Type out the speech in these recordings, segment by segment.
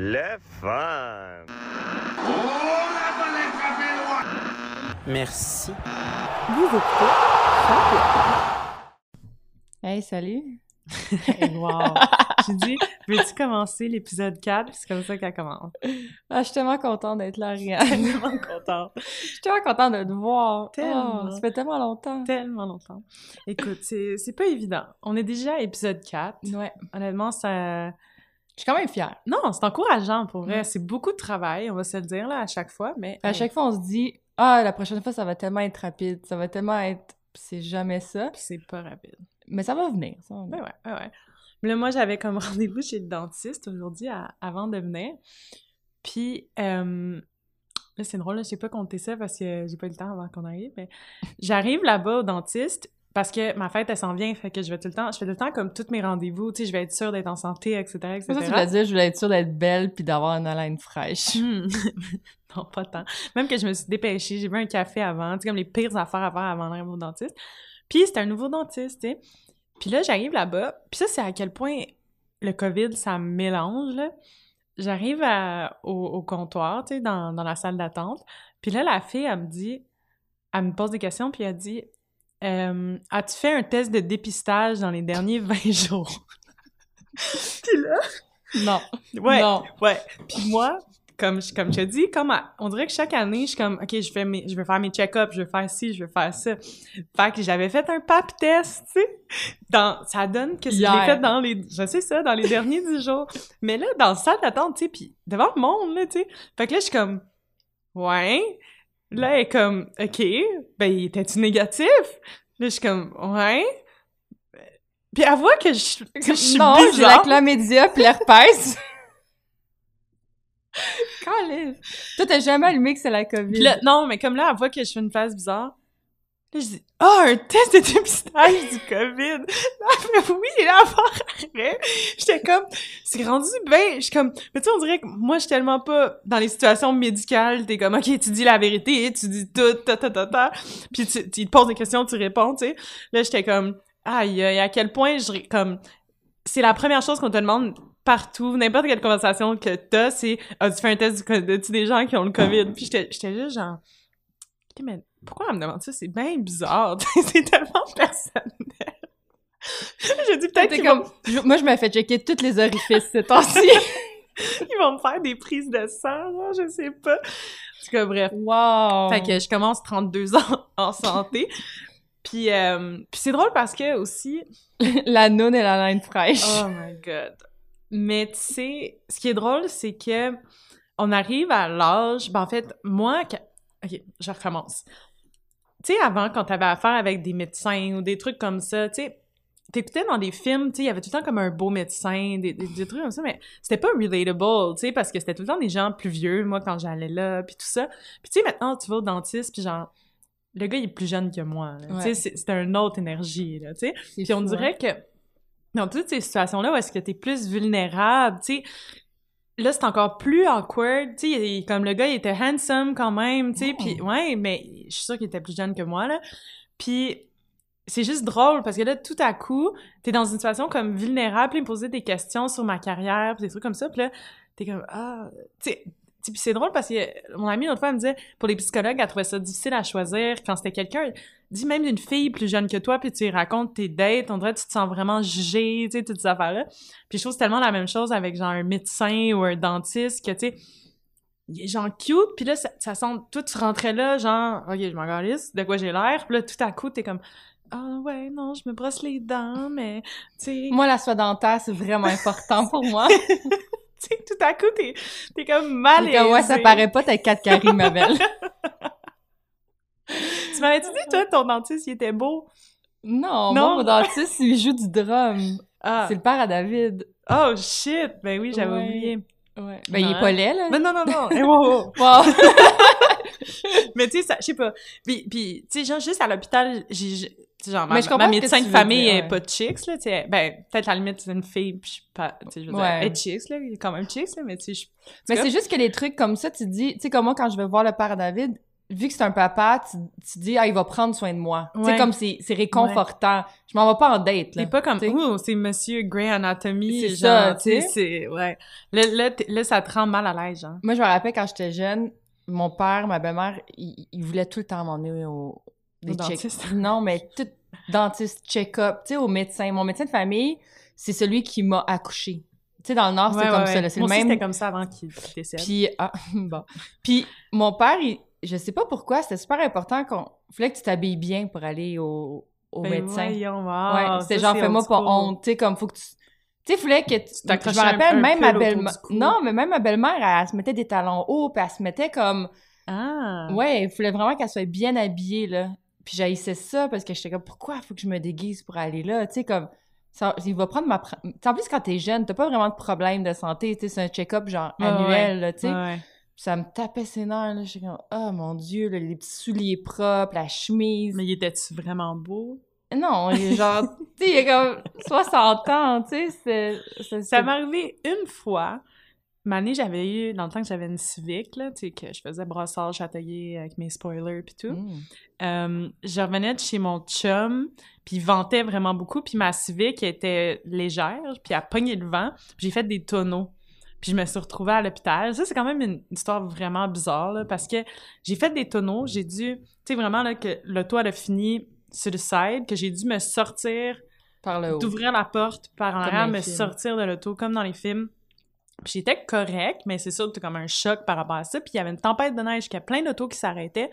Le fun! Merci. Vous écoutez Hey, salut! wow! J'ai dit, veux-tu commencer l'épisode 4? C'est comme ça qu'elle commence. Ah, je suis tellement contente d'être là, Rihanna. Tellement contente. Je suis tellement contente de te voir. Tellement. Oh, ça fait tellement longtemps. Tellement longtemps. Écoute, c'est c'est pas évident. On est déjà à épisode 4. Ouais. Honnêtement, ça... Je suis quand même fière. Non, c'est encourageant pour vrai. Ouais. C'est beaucoup de travail, on va se le dire là à chaque fois, mais... À chaque fois, on se dit, ah, la prochaine fois, ça va tellement être rapide. Ça va tellement être. C'est jamais ça. C'est pas rapide. Mais ça va venir. Ça va venir. ouais, ouais, ouais. Mais là, moi, j'avais comme rendez-vous chez le dentiste aujourd'hui à- avant de venir. Puis, euh, là, c'est drôle, là, je sais pas compter ça parce que j'ai pas eu le temps avant qu'on arrive, mais j'arrive là-bas au dentiste parce que ma fête, elle s'en vient, fait que je vais tout le temps, je fais tout le temps comme tous mes rendez-vous, tu sais, je vais être sûre d'être en santé, etc., ça tu voulais dire, je voulais être sûre d'être belle puis d'avoir une haleine fraîche. Hmm. non, pas tant. Même que je me suis dépêchée, j'ai bu un café avant, tu sais, comme les pires affaires à faire avant d'arriver au dentiste. Puis c'était un nouveau dentiste, tu sais. Puis là, j'arrive là-bas, puis ça, c'est à quel point le COVID, ça me mélange, là. J'arrive au comptoir, tu sais, dans, dans la salle d'attente. Puis là, la fille, elle me dit, elle me pose des questions, puis elle dit, Euh, as-tu fait un test de dépistage dans les derniers 20 jours? puis là, Non. ouais, Non. Ouais. Puis moi, comme je, comme je te dis, comme à- on dirait que chaque année, je suis comme, OK, je, fais mes, je vais faire mes check-ups, je vais faire ci, je vais faire ça. Fait que j'avais fait un pap test, tu sais. Dans, ça donne que je l'ai fait dans les, je sais ça, dans les derniers 10 jours. Mais là, dans la salle d'attente, tu sais, puis devant le monde, là, tu sais. Fait que là, je suis comme, ouais. Là, elle est comme, OK, ben, était-tu négatif? Là, je suis comme, ouais. Puis elle voit que je, que je suis non, j'ai la bizarre. chlamydia puis l'herpès. Calais. Toi, t'as jamais allumé que c'est la COVID. Là, non, mais comme là, elle voit que je fais une face bizarre. Là, je dis, ah, un test de dépistage du COVID. Là, fait, oui, là, après. J'étais comme, c'est rendu bien. Je suis comme, mais tu sais, on dirait que moi, je suis tellement pas dans les situations médicales. T'es comme, OK, tu dis la vérité, tu dis tout, ta, ta, ta, ta. Puis tu, tu te poses des questions, tu réponds, tu sais. Là, j'étais comme, aïe, aïe, à quel point je, comme, c'est la première chose qu'on te demande partout, n'importe quelle conversation que t'as, c'est as-tu fait un test du COVID? As-tu des gens qui ont le COVID? Puis j'étais j'étais juste genre, OK, mais pourquoi elle me demande ça? C'est bien bizarre. c'est tellement personnel. J'ai dit peut-être comme... vont, je- Moi, je me fais checker tous les orifices ces temps-ci. ils vont me faire des prises de sang, genre, je sais pas. En tout cas, bref. wow! Fait que je commence 32 ans en santé. Puis, euh, puis c'est drôle parce que aussi, la noune et la laine fraîche. Oh my god. Mais tu sais, ce qui est drôle, c'est que on arrive à l'âge. Ben en fait, moi, ok, je recommence. Tu sais, avant, quand t'avais affaire avec des médecins ou des trucs comme ça, tu sais, t'écoutais dans des films, tu sais, il y avait tout le temps comme un beau médecin, des, des, des trucs comme ça, mais c'était pas relatable, tu sais, parce que c'était tout le temps des gens plus vieux, moi, quand j'allais là, puis tout ça. Puis tu sais, maintenant, tu vas au dentiste, puis genre, le gars, il est plus jeune que moi. Ouais. Tu sais, c'était une autre énergie, là, tu sais. Puis on fou, hein. dirait que dans toutes ces situations-là où est-ce que t'es plus vulnérable, tu sais, là, c'est encore plus awkward, tu sais, comme le gars, il était handsome quand même, tu sais, Oh. puis ouais, mais je suis sûre qu'il était plus jeune que moi, là. Puis c'est juste drôle, parce que là, tout à coup, t'es dans une situation comme vulnérable, puis il me posait des questions sur ma carrière, puis des trucs comme ça, puis là, t'es comme, ah, tu sais, tu sais, puis c'est drôle parce que mon amie l'autre fois elle me disait pour les psychologues elle trouvait ça difficile à choisir quand c'était quelqu'un dis même une fille plus jeune que toi puis tu lui racontes tes dates on dirait que tu te sens vraiment jugé tu sais toutes ces affaires là puis je trouve tellement la même chose avec genre un médecin ou un dentiste que tu sais il est genre cute puis là ça, ça sent toi tu rentrais là genre ok je m'en de quoi j'ai l'air puis là tout à coup t'es comme ah ouais non je me brosse les dents mais tu sais Moi, la soie dentaire, c'est vraiment important pour moi. tu sais, tout à coup t'es t'es comme mal Et ouais, ça paraît pas, t'as quatre caries, ma belle. Tu m'avais dit, toi, ton dentiste, il était beau? Non, Non? mon dentiste, il joue du drum. Ah. C'est le père à David. Oh, shit! Ben oui, j'avais Ouais. oublié. Ouais. Ben, il est pas laid, là. Mais non, non, non! Eh, wow, wow. Wow. Mais tu sais, ça, je sais pas. Puis, puis tu sais, genre, juste à l'hôpital, j'ai... genre, ma, Mais je comprends ma médecin de famille dire, est ouais. pas chicks, là, tu sais. Ben, peut-être à la limite, c'est une fille, puis je suis pas... Tu sais, je veux dire, Ouais. elle est chicks, là, il est quand même chicks, là, mais tu sais, je... Mais c'est juste que les trucs comme ça, tu dis, tu sais, comme moi, quand je vais voir le père à David, vu que c'est un papa, tu, tu dis, ah, il va prendre soin de moi. Tu sais, Ouais. comme c'est c'est réconfortant. Je m'en vais pas en date, là. C'est pas comme, oh, c'est Monsieur Grey Anatomy. C'est ça, tu sais, tu c'est, ouais. Là, là, là, ça te rend mal à l'aise, genre. Moi, je me rappelle quand j'étais jeune, mon père, ma belle-mère, ils il voulaient tout le temps m'emmener au... Au check- dentiste. Non, mais tout dentiste, check-up, tu sais, au médecin. Mon médecin de famille, c'est celui qui m'a accouché. Tu sais, dans le Nord, c'est Ouais, comme ouais, ça, ouais. là, c'est le même... c'était comme ça avant qu'il qu'il décède. Puis, ah, bon. Puis, mon père, il- je sais pas pourquoi, c'était super important qu'on... Fallait que tu t'habilles bien pour aller au, au Ben médecin. voyons, wow, ouais, c'était genre, fais-moi pas honte, tu sais, comme, faut que tu... Tu sais, fallait que tu... Je me rappelle, un même ma belle-mère... Non, mais même ma belle-mère, elle, elle se mettait des talons hauts, puis elle se mettait comme... Ah. Ouais, il fallait vraiment qu'elle soit bien habillée, là. Puis j'haïssais ça, parce que j'étais comme, pourquoi faut que je me déguise pour aller là? Tu sais, comme... Ça, il va prendre ma... En plus, quand t'es jeune, t'as pas vraiment de problème de santé, tu sais, c'est un check-up, genre, Ouais, annuel, là, tu sais. Ouais, ouais. Puis ça me tapait ses nerfs, là. J'étais comme, oh mon Dieu, là, les petits souliers propres, la chemise. Mais il était-tu vraiment beau? Non, il est genre, tu sais, il y a comme 60 ans, tu sais, Ça m'est arrivé une fois. Année, j'avais eu, dans le temps que j'avais une Civic, là, tu sais, que je faisais brassage atelier avec mes spoilers pis tout. Mm. Euh, je revenais de chez mon chum, puis il ventait vraiment beaucoup, puis ma Civic était légère, puis elle pognait le vent, puis j'ai fait des tonneaux. Puis je me suis retrouvée à l'hôpital. Ça, c'est quand même une histoire vraiment bizarre, là, parce que j'ai fait des tonneaux, j'ai dû... Tu sais, vraiment, là, que l'auto, elle a fini sur le side, que j'ai dû me sortir Par le haut. d'ouvrir la porte par en arrière, me films. sortir de l'auto, comme dans les films. Puis j'étais correct, mais c'est sûr que t'as comme un choc par rapport à ça. Puis il y avait une tempête de neige, qu'il y a plein d'autos qui s'arrêtaient.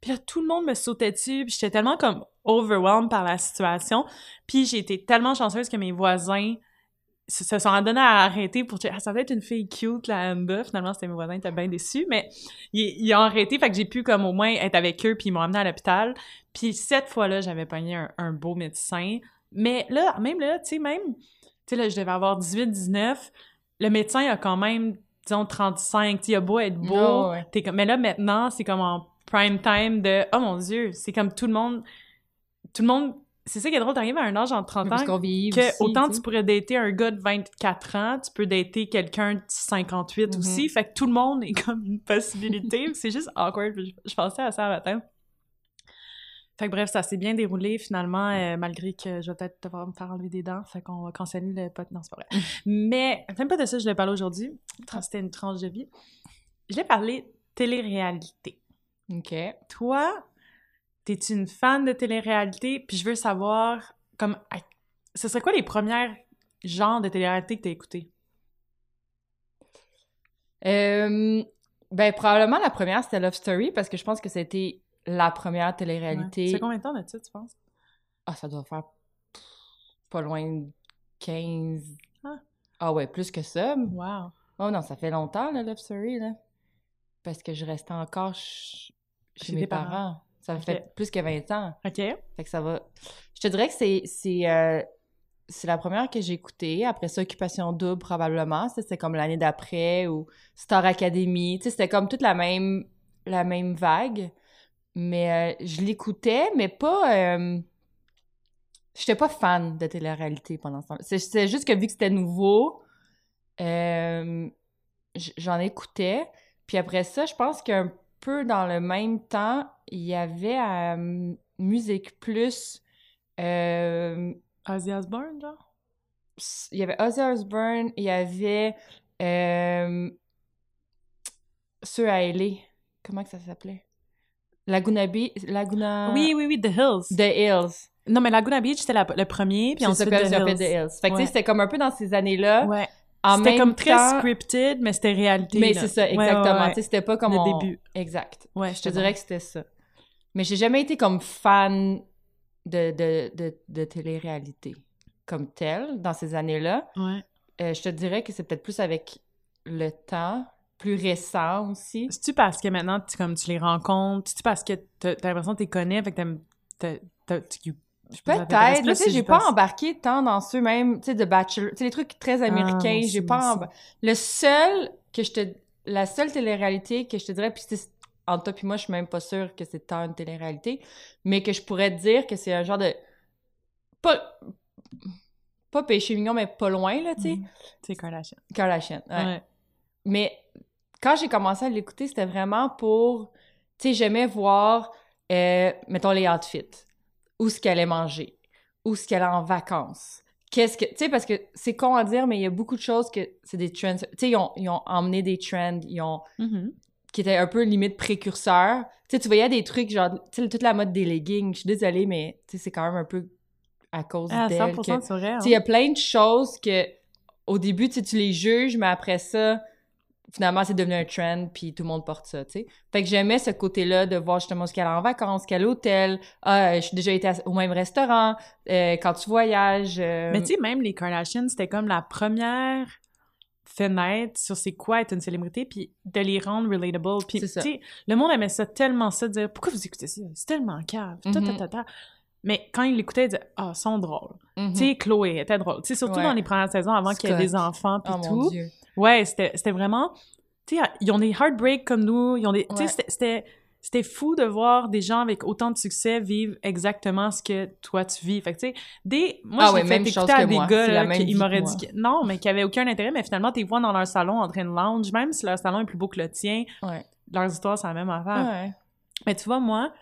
Puis là, tout le monde me sautait dessus. Puis j'étais tellement comme overwhelmed par la situation. Puis j'ai été tellement chanceuse que mes voisins se, sont donnés à arrêter pour dire ah, ça va être une fille cute, la Amber. Finalement, c'était mes voisins, étaient bien déçus. Mais ils, ils ont arrêté, fait que j'ai pu comme au moins être avec eux, puis ils m'ont amené à l'hôpital. Puis cette fois-là, j'avais pogné un, un beau médecin. Mais là, même là, tu sais, même, tu sais, là, je devais avoir 18, 19. Le médecin a quand même, disons, 35. Tu il a beau être beau. Oh, ouais. t'es comme, mais là, maintenant, c'est comme en prime time de, oh mon Dieu, c'est comme tout le monde, tout le monde, c'est ça qui est drôle, t'arrives à un âge en 30 Parce ans qu'on vieillit que aussi, autant tu pourrais dater un gars de 24 ans, tu peux dater quelqu'un de 58 Mhm. aussi. Fait que tout le monde est comme une possibilité. c'est juste awkward. Je, je pensais à ça un matin. Fait que bref, ça s'est bien déroulé finalement, euh, malgré que je vais peut-être devoir me faire enlever des dents. Fait qu'on va canceller le pot. Non, c'est pas vrai. Mais, même pas de ça, je voulais parler aujourd'hui. C'était une tranche de vie. Je voulais parler télé-réalité. OK. Toi, t'es une fan de télé-réalité, puis je veux savoir, comme, à- ce serait quoi les premières genres de télé-réalité que t'as écouté? Euh, ben, probablement la première, c'était Love Story, parce que je pense que c'était la première télé-réalité. C'est combien de temps de ça, tu penses? Ah, ça doit faire pas loin de 15... Ah. Ah ouais, plus que ça. Wow. Oh non, ça fait longtemps, la Love Story, là. Parce que je restais encore ch- chez, Chez mes parents. Ça fait plus que 20 ans. OK. Fait que ça va... Je te dirais que c'est... C'est euh, la première que j'ai écoutée. Après ça, Occupation Double, probablement. C'était comme l'année d'après, ou Star Academy. C'était comme toute la même, la même vague. Mais euh, je l'écoutais, mais pas... euh, J'étais pas fan de télé-réalité pendant ce temps C'est juste que vu que c'était nouveau, euh, j'en écoutais. Puis après ça, je pense qu'un peu dans le même temps, il y avait à Musique Plus... euh, Ozzy Osbourne, genre? il y avait Ozzy Osbourne, il y avait euh, ceux à LA. Comment que ça s'appelait? Laguna Beach, Laguna... Oui, oui, oui, The Hills. The Hills. Non, mais Laguna Beach, c'était le premier, puis ensuite The Hills. The Hills. Fait que tu Ouais. sais, c'était comme un peu dans ces années-là. Ouais. C'était comme très temps- scripted, mais c'était réalité. Mais c'est ça, Ouais, ouais, exactement. ouais. C'était pas comme Le on- début. Exact. Ouais, Je te dirais que c'était ça. Mais j'ai jamais été comme fan de, de, de, de télé-réalité comme telle dans ces années-là. Ouais. Euh, je te dirais que c'est peut-être plus avec le temps, plus récent aussi. C'est-tu parce que maintenant, tu, comme tu les rencontres? C'est-tu parce que t'as t'as l'impression que tu les connais, fait que t'aimes... Peut-être. Tu sais, j'ai pas pense? embarqué tant dans ceux même, tu sais, de Bachelor. Tu sais, les trucs très américains. moi j'ai pas moi emba- Le seul que je te. La seule télé-réalité que je te dirais, puis c'est- en toi puis moi, je suis même pas sûre que c'est tant une télé-réalité, mais que je pourrais te dire que c'est un genre de. Pas. Pas péché mignon, mais pas loin, là, tu sais. Mhm. C'est Kardashian. Kardashian. ouais. Ouais. Mais quand j'ai commencé à l'écouter, c'était vraiment pour Tu sais, j'aimais voir, euh, mettons, les outfits. Où ce qu'elle allait manger. Où ce qu'elle est en vacances. Qu'est-ce que... Tu sais, parce que c'est con à dire, mais il y a beaucoup de choses que c'est des trends. Tu sais, ils ont, ils ont emmené des trends, ils ont... Mhm. qui étaient un peu limite précurseurs. Tu sais, tu voyais des trucs, genre, tu sais, toute la mode des leggings. Je suis désolée, mais tu sais, c'est quand même un peu à cause Ah, d'elle. 100% que- c'est vrai. hein. tu sais, il y a plein de choses que, au début, tu les juges, mais après ça, finalement, c'est devenu un trend, puis tout le monde porte ça, tu sais. Fait que j'aimais ce côté-là de voir justement ce qu'elle a en vacances, quel hôtel, ah, je suis déjà été à- au même restaurant, euh, quand tu voyages. euh, Mais tu sais, même les Kardashians, c'était comme la première fenêtre sur c'est quoi être une célébrité, puis de les rendre relatable. Puis, tu sais, le monde aimait ça tellement ça, de dire « Pourquoi vous écoutez ça? C'est tellement cave. Ta, Mhm. ta, ta. Mais quand ils l'écoutaient, ils disaient « Ah, ils sont drôles. Tu sais, Chloé était drôle. Tu sais, surtout Ouais. dans les premières saisons, avant qu'il y ait des enfants, puis Oh mon tout. Dieu. Ouais, c'était c'était vraiment... Tu sais, ils ont des heartbreaks comme nous, ils ont des... Tu sais, Ouais. c'était- c'était... C'était fou de voir des gens avec autant de succès vivre exactement ce que toi tu vis. Fait que tu sais, des moi Ah je ouais, fait écouter à des moi. gars là, qui m'auraient dit que- non, mais qui avaient aucun intérêt, mais finalement tu les vois dans leur salon en train de lounge, même si leur salon est plus beau que le tien, Ouais. leurs histoires c'est la même affaire. Ouais. Mais tu vois moi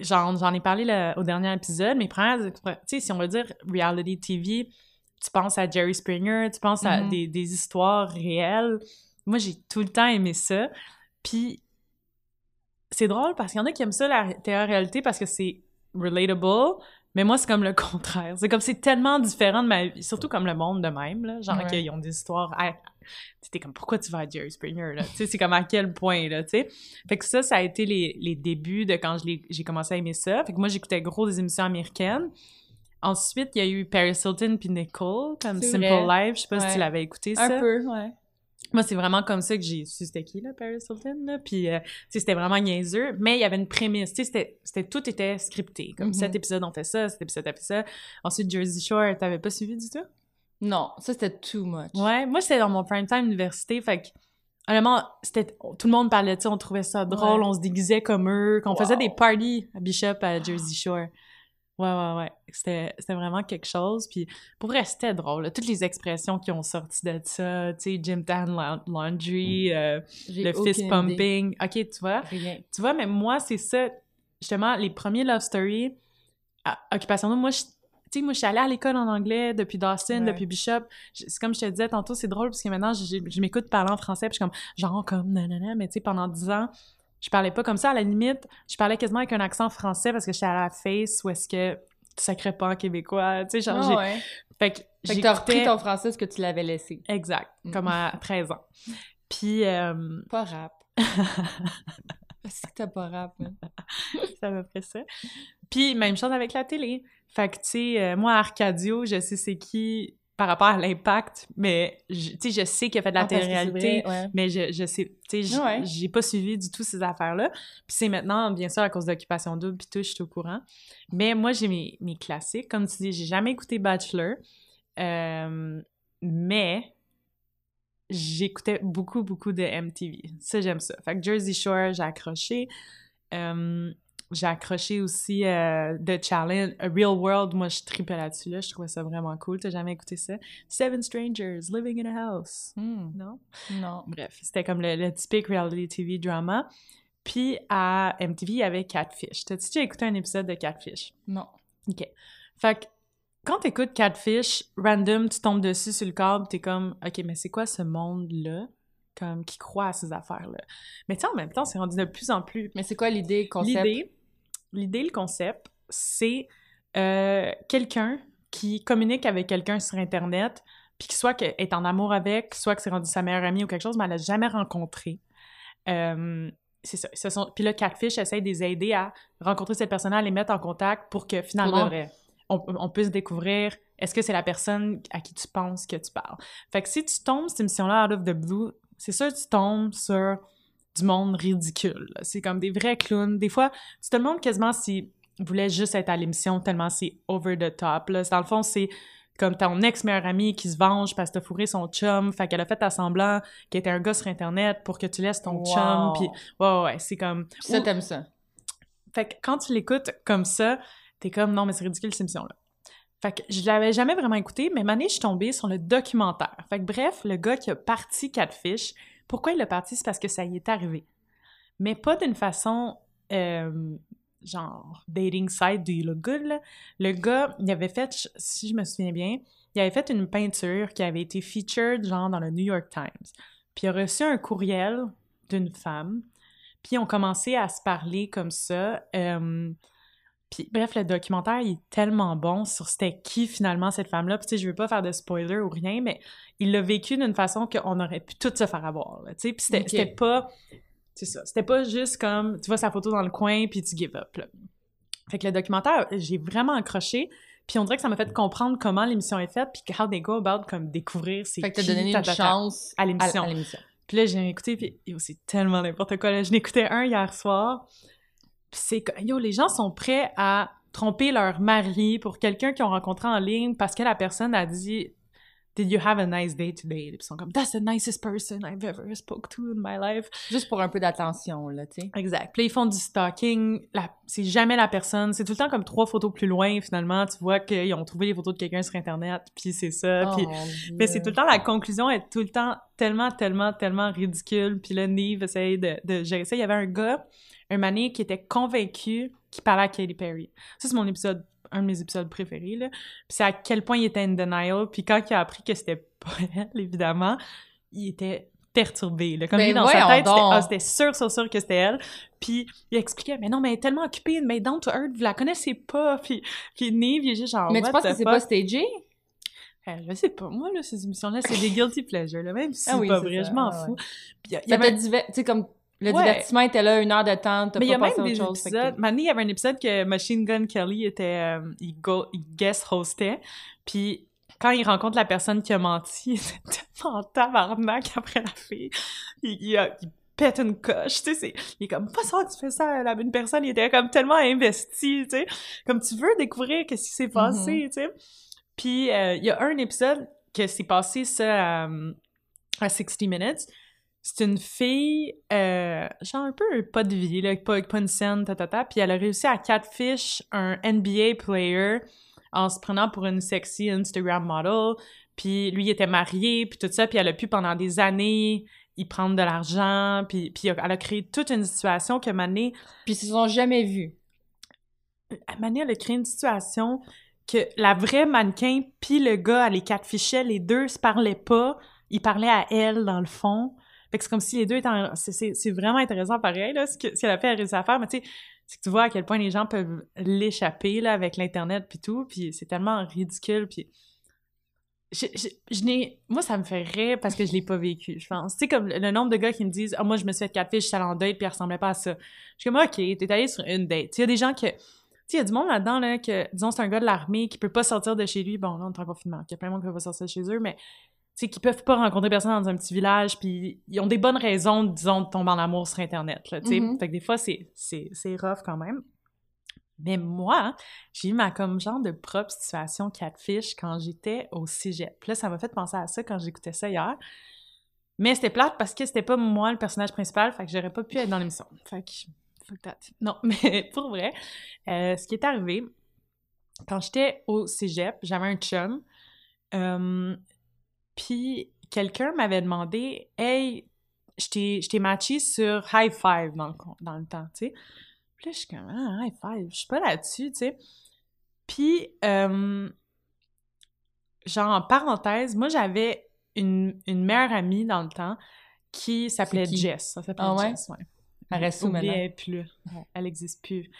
j'en j'en ai parlé le- au dernier épisode, expé- tu sais si on veut dire reality TV, tu penses à Jerry Springer, tu penses à Mhm. des, des histoires réelles. Moi j'ai tout le temps aimé ça. Puis c'est drôle parce qu'il y en a qui aiment ça la télé-réalité parce que c'est relatable, mais moi c'est comme le contraire. C'est comme c'est tellement différent de ma vie, surtout comme le monde de même là, genre Ouais. qu'ils ont des histoires ah, c'était comme pourquoi tu vas à Jerry Springer là, tu sais c'est comme à quel point là, tu sais? Fait que ça ça a été les, les débuts de quand j'ai commencé à aimer ça. Fait que moi j'écoutais gros des émissions américaines. Ensuite, il y a eu Paris Hilton puis Nicole comme Simple vrai. Life, je sais pas si tu l'avais écouté ça. Un peu, ouais. Moi, c'est vraiment comme ça que j'ai su c'était qui, là, Paris Hilton, là. Puis, euh, tu sais, c'était vraiment niaiseux, mais il y avait une prémisse, tu sais, c'était, tout était scripté. Comme, Mhm. cet épisode, on fait ça, cet épisode, on fait ça. Ensuite, Jersey Shore, t'avais pas suivi du tout? Non, ça c'était too much. Ouais, moi, c'était dans mon prime time université, fait que, honnêtement, c'était, tout le monde parlait de ça, on trouvait ça drôle, Ouais. on se déguisait comme eux, qu'on faisait des parties à Bishop, à Jersey Shore. Ouais, ouais, ouais. C'était, c'était vraiment quelque chose. Puis pour vrai, c'était drôle. là. Toutes les expressions qui ont sorti de ça, tu sais, Gym Tan La- Laundry, euh, J'ai le fist idée. pumping. OK, tu vois? Rien. Tu vois, mais moi, c'est ça. Justement, les premiers love stories, Occupation Double, moi, je- tu sais, moi, je suis allée à l'école en anglais depuis Dawson, Ouais. depuis Bishop. Je- C'est comme je te disais tantôt, c'est drôle parce que maintenant, je, je m'écoute parler en français, puis je suis comme, genre, comme, nanana, mais tu sais, pendant 10 ans, je parlais pas comme ça. À la limite, je parlais quasiment avec un accent français parce que j'étais à la face où est-ce que tu sacrais pas en québécois, tu sais, genre, j'ai... ouais. Fait que, Fait que t'as repris ton français ce que tu l'avais laissé. Exact, Mm. comme à 13 ans. Puis, euh, Pas rap. C'est que t'as pas rap, hein. à peu près ça. Puis, même chose avec la télé. Fait que, tu sais, euh, moi, Arcadio, je sais c'est qui par rapport à l'impact, mais, je- tu sais, je sais qu'il a fait de la Ah, télé-réalité, ouais. mais je, je sais, tu sais, Ouais. j'ai pas suivi du tout ces affaires-là. Puis c'est maintenant, bien sûr, à cause d'Occupation Double, puis tout, je suis au courant. Mais moi, j'ai mes, mes classiques. Comme tu dis, j'ai jamais écouté Bachelor, euh, mais j'écoutais beaucoup, beaucoup de MTV. Ça, j'aime ça. Fait que Jersey Shore, j'ai accroché. Euh, j'ai accroché aussi euh, The Challenge, A Real World. Moi, je tripais là-dessus, là. Je trouvais ça vraiment cool. T'as jamais écouté ça? Seven Strangers, Living in a House. Hmm, Non? Non. Bref, c'était comme le, le typique reality TV drama. Puis à MTV, il y avait Catfish. T'as-tu déjà écouté un épisode de Catfish? Non. OK. Fait que quand t'écoutes Catfish, random, tu tombes dessus sur le câble, t'es comme, OK, mais c'est quoi ce monde-là? Comme, qui croit à ces affaires-là. Mais tu sais, en même temps, c'est rendu de plus en plus Mais c'est quoi l'idée, concept? L'idée, l'idée, le concept, c'est euh, quelqu'un qui communique avec quelqu'un sur Internet, puis qui soit qu'elle est en amour avec, soit que c'est rendu sa meilleure amie ou quelque chose, mais elle l'a jamais rencontré. Euh, c'est ça. Ce sont... Puis là, Catfish essaye de les aider à rencontrer cette personne-là, à les mettre en contact pour que finalement, on puisse découvrir est-ce que c'est la personne à qui tu penses que tu parles? Fait que si tu tombes cette émission-là out of the blue, c'est sûr que tu tombes sur du monde ridicule. C'est comme des vrais clowns. Des fois, tu te demandes quasiment s'ils voulaient juste être à l'émission tellement c'est over the top. Là. Dans le fond, c'est comme ton ex-meilleure amie qui se venge parce que t'as fourré son chum. Fait qu'elle a fait à semblant qu'elle était un gars sur Internet pour que tu laisses ton Wow. chum. Puis ouais, ouais, ouais, c'est comme... Ça, t'aimes ça. fait que quand tu l'écoutes comme ça, t'es comme non, mais c'est ridicule cette émission-là. Fait que je l'avais jamais vraiment écouté, mais Mané, je suis tombée sur le documentaire. Fait que bref, le gars qui a parti Catfish, pourquoi il a parti? C'est parce que ça y est arrivé. mais pas d'une façon euh, genre dating site do you look good. Le gars, il avait fait, si je me souviens bien, il avait fait une peinture qui avait été featured genre dans le New York Times. Puis il a reçu un courriel d'une femme. Puis ils ont commencé à se parler comme ça. Euh, puis bref, le documentaire il est tellement bon sur c'était qui finalement cette femme-là. Puis tu sais, je veux pas faire de spoiler ou rien, mais il l'a vécu d'une façon qu'on aurait pu tout se faire avoir. Tu sais, puis c'était pas c'est ça. C'était pas juste comme tu vois sa photo dans le coin puis tu give up. Là. Fait que le documentaire, j'ai vraiment accroché. Puis on dirait que ça m'a fait comprendre comment l'émission est faite, puis how they go about comme découvrir c'est Fait que t'as donné ta, une chance à l'émission. Puis là, j'ai écouté, puis c'est tellement n'importe quoi. Là. Je n'écoutais un hier soir. Puis c'est yo, les gens sont prêts à tromper leur mari pour quelqu'un qu'ils ont rencontré en ligne parce que la personne a dit Did you have a nice day today? Puis ils sont comme That's the nicest person I've ever spoke to in my life. Juste pour un peu d'attention, là, tu sais. Exact. Puis ils font du stalking. La- C'est jamais la personne. C'est tout le temps comme trois photos plus loin, finalement. Tu vois qu'ils ont trouvé les photos de quelqu'un sur Internet, puis c'est ça. Puis Oh, Dieu. mais c'est tout le temps, la conclusion est tout le temps tellement, tellement, tellement ridicule. Puis là, Neve essaye de, de gérer ça. Il y avait un gars, un mané, qui était convaincu qu'il parlait à Katy Perry. Ça, c'est mon épisode, un de mes épisodes préférés, là. Puis c'est à quel point il était in denial. Puis quand il a appris que c'était pas elle, évidemment, il était perturbé. Là. Comme Ben lui, dans sa tête, c'était ah, c'était sûr, sûr, sûr que c'était elle. Puis il expliquait, mais non, mais elle est tellement occupée, mais down to earth, vous la connaissez pas. Puis, puis Neve, il est juste genre, Mais tu penses que c'est pas stagé? Euh, je sais pas, moi, là, ces émissions-là, c'est des guilty pleasures, là, même si c'est Ah oui, pas c'est vrai, ça, je m'en ouais, fous. Puis il y avait, Tu sais, comme le Ouais. divertissement était là, une heure de temps, t'as mais il y pas a passé même à des autre chose. épisodes. Il y avait un épisode que Machine Gun Kelly était, euh, il, go, il guest hostait, puis quand il rencontre la personne qui a menti, il était tellement en tabarnak après la fille. Il, il, a- il pète une coche, tu sais, c'est, il est comme, pas ça tu fais ça, là, une personne, il était comme tellement investi, tu sais, comme tu veux découvrir qu'est-ce qui s'est passé, tu sais. Puis, euh, il y a un épisode que c'est passé, ça, à, à 60 Minutes. C'est une fille, euh, genre un peu pas de vie, là, pas, pas une scène, ta, ta, ta, puis elle a réussi à catfish un NBA player en se prenant pour une sexy Instagram model, puis lui il était marié, puis tout ça, puis elle a pu pendant des années y prendre de l'argent, puis, puis elle a créé toute une situation que Mané, Puis ils se sont jamais vus. Mané, elle a créé une situation que la vraie mannequin puis le gars, elle les catfishait, les deux se parlaient pas, ils parlaient à elle dans le fond. Fait que c'est comme si les deux étaient en... c'est- vraiment intéressant pareil, ce que- ce qu'elle a fait, elle a réussi à faire, mais tu sais, c'est que tu vois à quel point les gens peuvent l'échapper, là, avec l'Internet puis tout, puis c'est tellement ridicule, puis... Je. Moi, ça me fait rire parce que je l'ai pas vécu, je pense. Tu sais, comme le, nombre de gars qui me disent « Ah, moi, je me suis fait catfish, je suis allée en date, puis elle ressemblait pas à ça. » Je suis comme « Ok, t'es allé sur une date. » il y a des gens que... Tu il y a du monde là-dedans, là, que, disons, c'est un gars de l'armée qui peut pas sortir de chez lui. Bon, là, on est en confinement. Il y a plein de monde qui peut pas sortir de chez eux, mais, sais, qui peuvent pas rencontrer personne dans un petit village, puis ils ont des bonnes raisons, disons, de tomber en amour sur Internet, là, tu sais. Mhm. Fait que des fois, c'est, c'est, c'est rough quand même. Mais moi, j'ai eu ma comme genre de propre situation catfish quand j'étais au cégep. Là, ça m'a fait penser à ça quand j'écoutais ça hier. Mais c'était plate parce que c'était pas moi le personnage principal, fait que j'aurais pas pu être dans l'émission. Fait que, fuck that. Non, mais pour vrai, euh, ce qui est arrivé, quand j'étais au cégep, j'avais un chum, euh, puis quelqu'un m'avait demandé « Hey, je t'ai matché sur High Five dans le, con- dans le temps, tu sais. » Puis là, je suis comme « Ah, High Five, je suis pas là-dessus, tu sais. » Puis, euh, genre, en parenthèse, moi, j'avais une, une meilleure amie dans le temps qui s'appelait? Jess. Ça s'appelait Ah ouais? Jess, ouais. Elle reste où maintenant? plus là. Elle existe plus.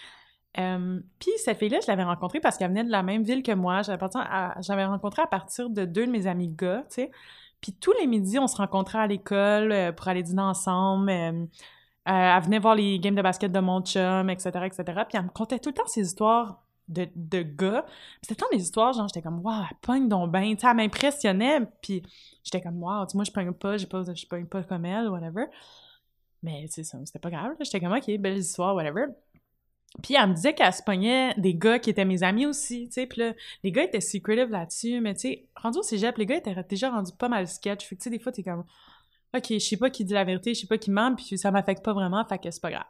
Euh, puis cette fille-là, je l'avais rencontrée parce qu'elle venait de la même ville que moi. J'avais rencontré à partir de deux de mes amis gars, tu sais. Puis tous les midis, on se rencontrait à l'école euh, pour aller dîner ensemble. euh, elle venait voir les games de basket de mon chum, etc., etc. Puis elle me contait tout le temps ces histoires de, de gars. C'était tant des histoires, genre, j'étais comme, waouh, elle pogne donc ben. Tu sais, elle m'impressionnait. Puis j'étais comme, sais, moi, je pogne pas, je pogne pas comme elle, whatever. Mais, tu sais, c'était pas grave. J'étais comme, ok, belle histoire, whatever. Puis elle me disait qu'elle se pognait des gars qui étaient mes amis aussi, tu sais. Puis là, les gars étaient secretive là-dessus, mais tu sais, rendu au cégep, les gars étaient déjà rendus pas mal sketch. Fait que tu sais, des fois, t'es comme, ok, je sais pas qui dit la vérité, je sais pas qui ment, puis ça m'affecte pas vraiment, fait que c'est pas grave.